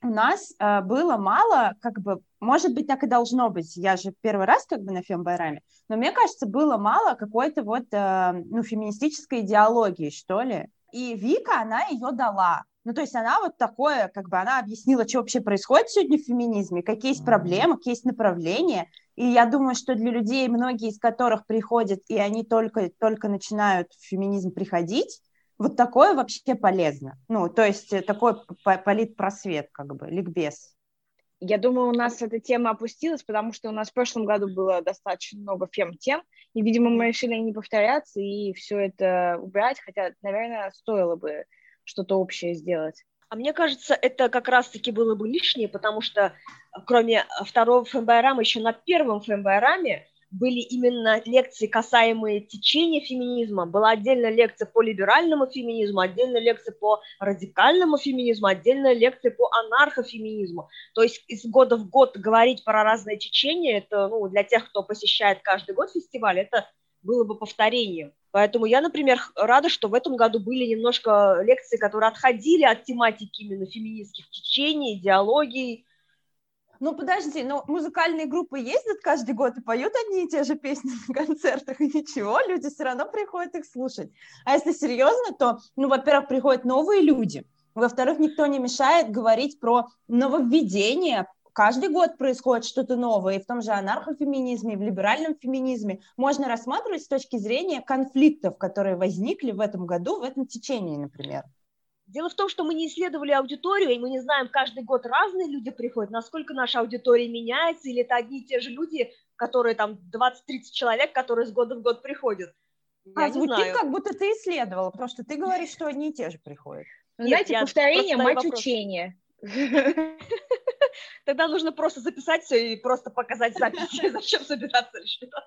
у нас э, было мало, как бы, может быть, так и должно быть. Я же первый раз как бы на Фембайраме, но мне кажется, было мало какой-то вот, э, ну, феминистической идеологии, что ли. И Вика, она ее дала. Ну, то есть она вот такое, как бы она объяснила, что вообще происходит сегодня в феминизме, какие есть проблемы, какие есть направления. И я думаю, что для людей, многие из которых приходят, и они только, только начинают в феминизм приходить, вот такое вообще полезно. Ну, то есть э, такой политпросвет, как бы, ликбез. Я думаю, у нас эта тема опустилась, потому что у нас в прошлом году было достаточно много фем-тем, и, видимо, мы решили не повторяться и все это убрать, хотя, наверное, стоило бы что-то общее сделать. А мне кажется, это как раз-таки было бы лишнее, потому что кроме второго ФМБРАМа, еще на первом ФМБРАМе были именно лекции, касаемые течения феминизма. Была отдельная лекция по либеральному феминизму, отдельная лекция по радикальному феминизму, отдельная лекция по анархофеминизму. То есть из года в год говорить про разные течения, это ну, для тех, кто посещает каждый год фестиваль, это было бы повторением. Поэтому я, например, рада, что в этом году были немножко лекции, которые отходили от тематики именно феминистских течений, идеологий, ну, подожди, ну, музыкальные группы ездят каждый год и поют одни и те же песни на концертах, и ничего, люди все равно приходят их слушать. А если серьезно, то, ну, во-первых, приходят новые люди, во-вторых, никто не мешает говорить про нововведение, каждый год происходит что-то новое, и в том же анархофеминизме, и в либеральном феминизме можно рассматривать с точки зрения конфликтов, которые возникли в этом году, в этом течении, например. Дело в том, что мы не исследовали аудиторию, и мы не знаем, каждый год разные люди приходят, насколько наша аудитория меняется, или это одни и те же люди, которые там 20-30 человек, которые с года в год приходят. Я а звучит, знаю. как будто ты исследовала, потому что ты говоришь, что одни и те же приходят. Нет, Знаете, повторение – мать вопрос. учения. Тогда нужно просто записать все и просто показать записи. Зачем собираться лишний раз?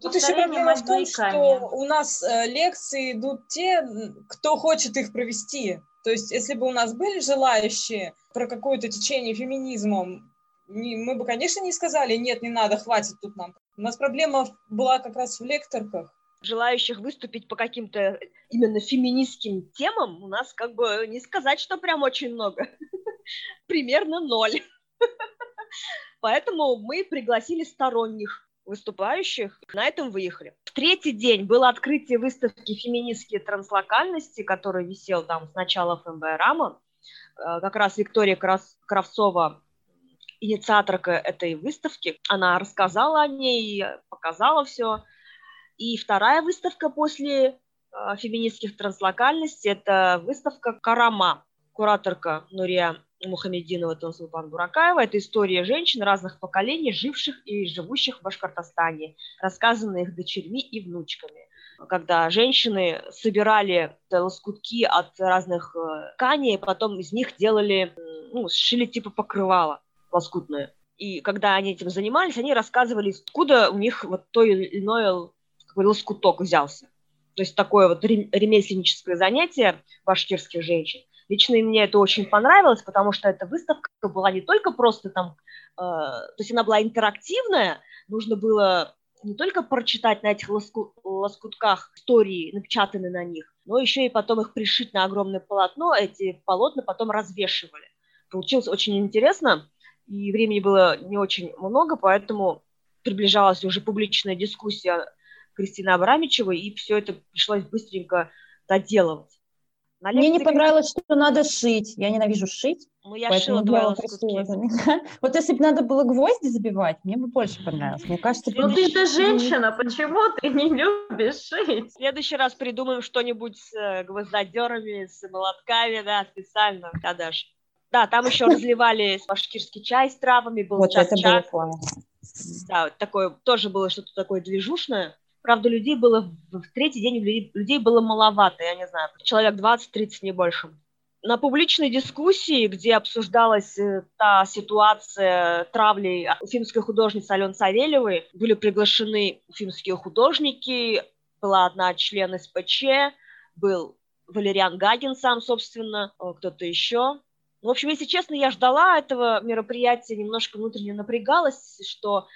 Тут еще проблема в том, что у нас э, лекции идут те, кто хочет их провести. То есть, если бы у нас были желающие про какое-то течение феминизма, мы бы, конечно, не сказали, нет, не надо, хватит тут нам. У нас проблема была как раз в лекторках. Желающих выступить по каким-то именно феминистским темам у нас как бы не сказать, что прям очень много. Примерно ноль. Поэтому мы пригласили сторонних выступающих. На этом выехали. В третий день было открытие выставки «Феминистские транслокальности», который висел там с начала ФМБ-рама. Э, как раз Виктория Кравцова, инициаторка этой выставки, она рассказала о ней, показала все. И вторая выставка после э, феминистских транслокальностей – это выставка «Карама». Кураторка Нурия Мухаммединова Тансулпан Буракаева. Это история женщин разных поколений, живших и живущих в Башкортостане, рассказанная их дочерьми и внучками. Когда женщины собирали лоскутки от разных э, тканей, потом из них делали, ну, сшили типа покрывало лоскутное. И когда они этим занимались, они рассказывали, откуда у них вот то или иное лоскуток взялся. То есть такое вот ремесленническое занятие башкирских женщин. Лично мне это очень понравилось, потому что эта выставка была не только просто там, э, то есть она была интерактивная, нужно было не только прочитать на этих лоску, лоскутках истории, напечатанные на них, но еще и потом их пришить на огромное полотно, эти полотна потом развешивали. Получилось очень интересно, и времени было не очень много, поэтому приближалась уже публичная дискуссия Кристины Абрамичевой, и все это пришлось быстренько доделывать. На Мне не понравилось, что надо шить. Я ненавижу шить. Ну, я шила лоскутки. Вот если бы надо было гвозди забивать, мне бы больше понравилось. Мне кажется, Ну ты же женщина, почему ты не любишь шить? В следующий раз придумаем что-нибудь с э, гвоздодерами, с молотками, да, специально, да, Даш. Да, там еще разливали башкирский чай с травами, был вот было Да, такое, тоже было что-то такое движушное. Правда, людей было в третий день людей, было маловато, я не знаю, человек 20-30, не больше. На публичной дискуссии, где обсуждалась э, та ситуация травли уфимской художницы Алены Савельевой, были приглашены уфимские художники, была одна член СПЧ, был Валериан Гагин сам, собственно, э, кто-то еще. В общем, если честно, я ждала этого мероприятия, немножко внутренне напрягалась, что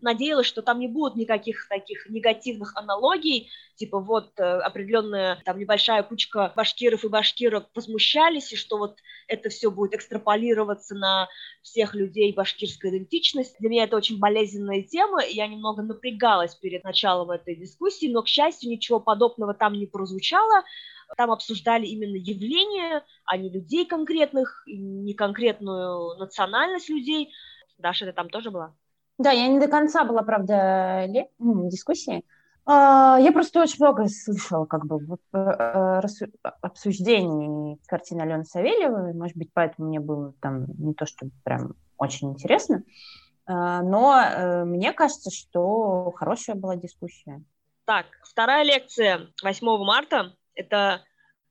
надеялась, что там не будет никаких таких негативных аналогий, типа вот э, определенная там небольшая кучка башкиров и башкирок возмущались, и что вот это все будет экстраполироваться на всех людей башкирской идентичности. Для меня это очень болезненная тема, и я немного напрягалась перед началом этой дискуссии, но, к счастью, ничего подобного там не прозвучало, там обсуждали именно явления, а не людей конкретных, не конкретную национальность людей. Даша, ты там тоже была? Да, я не до конца была, правда, лет, дискуссии. А, я просто очень много слышала как бы э, обсуждений картины Алены Савельевой, может быть, поэтому мне было там не то, что прям очень интересно, а, но э, мне кажется, что хорошая была дискуссия. Так, вторая лекция 8 марта это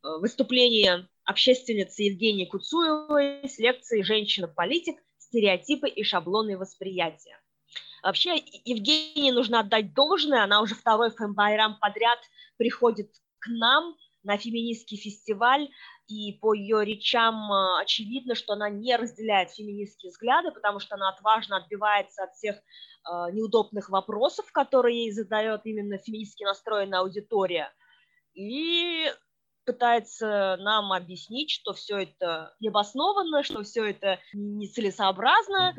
э, выступление общественницы Евгении Куцуевой с лекцией «Женщина-политик. Стереотипы и шаблоны восприятия». Вообще, Евгении нужно отдать должное, она уже второй фэмбайрам подряд приходит к нам на феминистский фестиваль, и по ее речам а, очевидно, что она не разделяет феминистские взгляды, потому что она отважно отбивается от всех э, неудобных вопросов, которые ей задает именно феминистски настроенная аудитория, и пытается нам объяснить, что все это необоснованно, что все это нецелесообразно,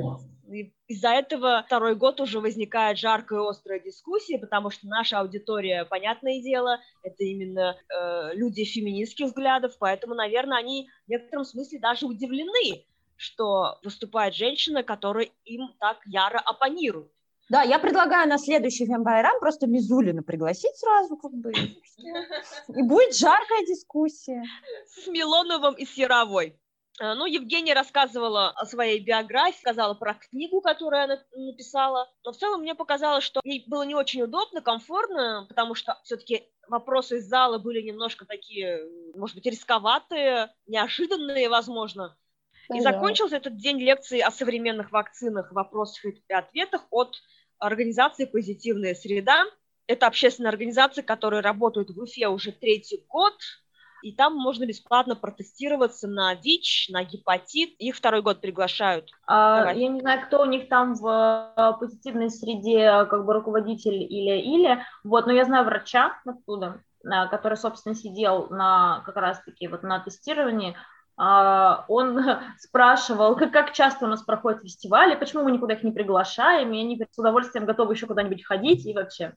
из-за этого второй год уже возникает жаркая и острая дискуссия, потому что наша аудитория, понятное дело, это именно э, люди феминистских взглядов, поэтому, наверное, они в некотором смысле даже удивлены, что выступает женщина, которая им так яро оппонирует. Да, я предлагаю на следующий фембайрам просто Мизулину пригласить сразу, как бы, и будет жаркая дискуссия. С Милоновым и с Яровой. Э, ну, Евгения рассказывала о своей биографии, сказала про книгу, которую она написала. Но в целом мне показалось, что ей было не очень удобно, комфортно, потому что все-таки вопросы из зала были немножко такие, может быть, рисковатые, неожиданные, возможно. И закончился этот день лекции о современных вакцинах, вопросах и ответах от организации «Позитивная среда». Это общественная организация, которая работает в Уфе уже третий год, и там можно бесплатно протестироваться на ВИЧ, на гепатит. Их второй год приглашают. А, я не знаю, кто у них там в э, позитивной среде, как бы руководитель или-или, вот, но я знаю врача оттуда, э, который, собственно, сидел на как раз-таки вот на тестировании, он спрашивал, как, как часто у нас проходят фестивали, почему мы никуда их не приглашаем, и они с удовольствием готовы еще куда-нибудь ходить и вообще.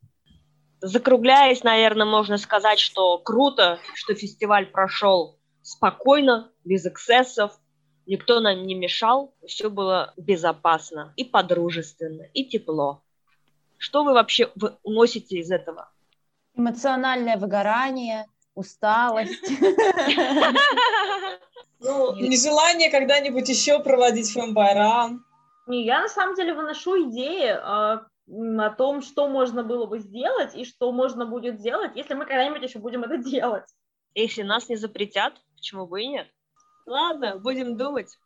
Закругляясь, наверное, можно сказать, что круто, что фестиваль прошел спокойно, без эксцессов, никто нам не мешал, все было безопасно и подружественно, и тепло. Что вы вообще уносите из этого? Эмоциональное выгорание, усталость. Ну, нежелание когда-нибудь еще проводить фэмбайрам. Я на самом деле выношу идеи а, о том, что можно было бы сделать и что можно будет сделать, если мы когда-нибудь еще будем это делать. Если нас не запретят, почему бы и нет? Ладно, будем думать.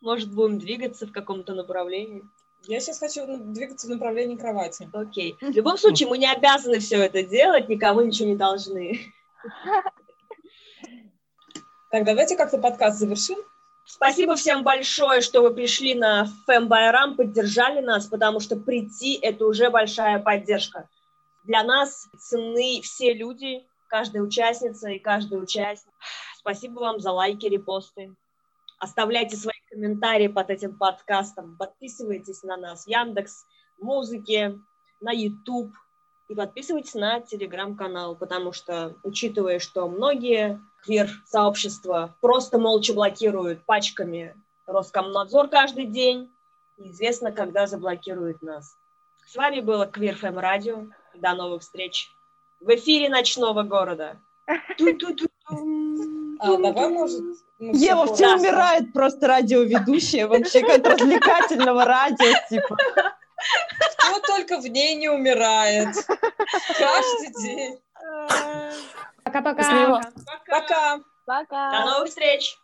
Может, будем двигаться в каком-то направлении. Я сейчас хочу двигаться в направлении кровати. Окей. В любом случае, мы не обязаны все это делать, никому ничего не должны. Так, давайте как-то подкаст завершим. Спасибо всем большое, что вы пришли на Фэмбайрам, поддержали нас, потому что прийти – это уже большая поддержка. Для нас ценны все люди, каждая участница и каждый участник. Спасибо вам за лайки, репосты. Оставляйте свои комментарии под этим подкастом, подписывайтесь на нас в Яндекс, Музыке, на YouTube и подписывайтесь на Телеграм-канал, потому что, учитывая, что многие квир-сообщества просто молча блокируют пачками Роскомнадзор каждый день. Неизвестно, когда заблокируют нас. С вами было Квир Фэм Радио. До новых встреч в эфире ночного города. А, давай, может... Ева, все умирает просто радиоведущая, вообще как развлекательного радио, типа. Кто только в ней не умирает. Каждый день. Пока-пока. Пока. Пока. До новых встреч.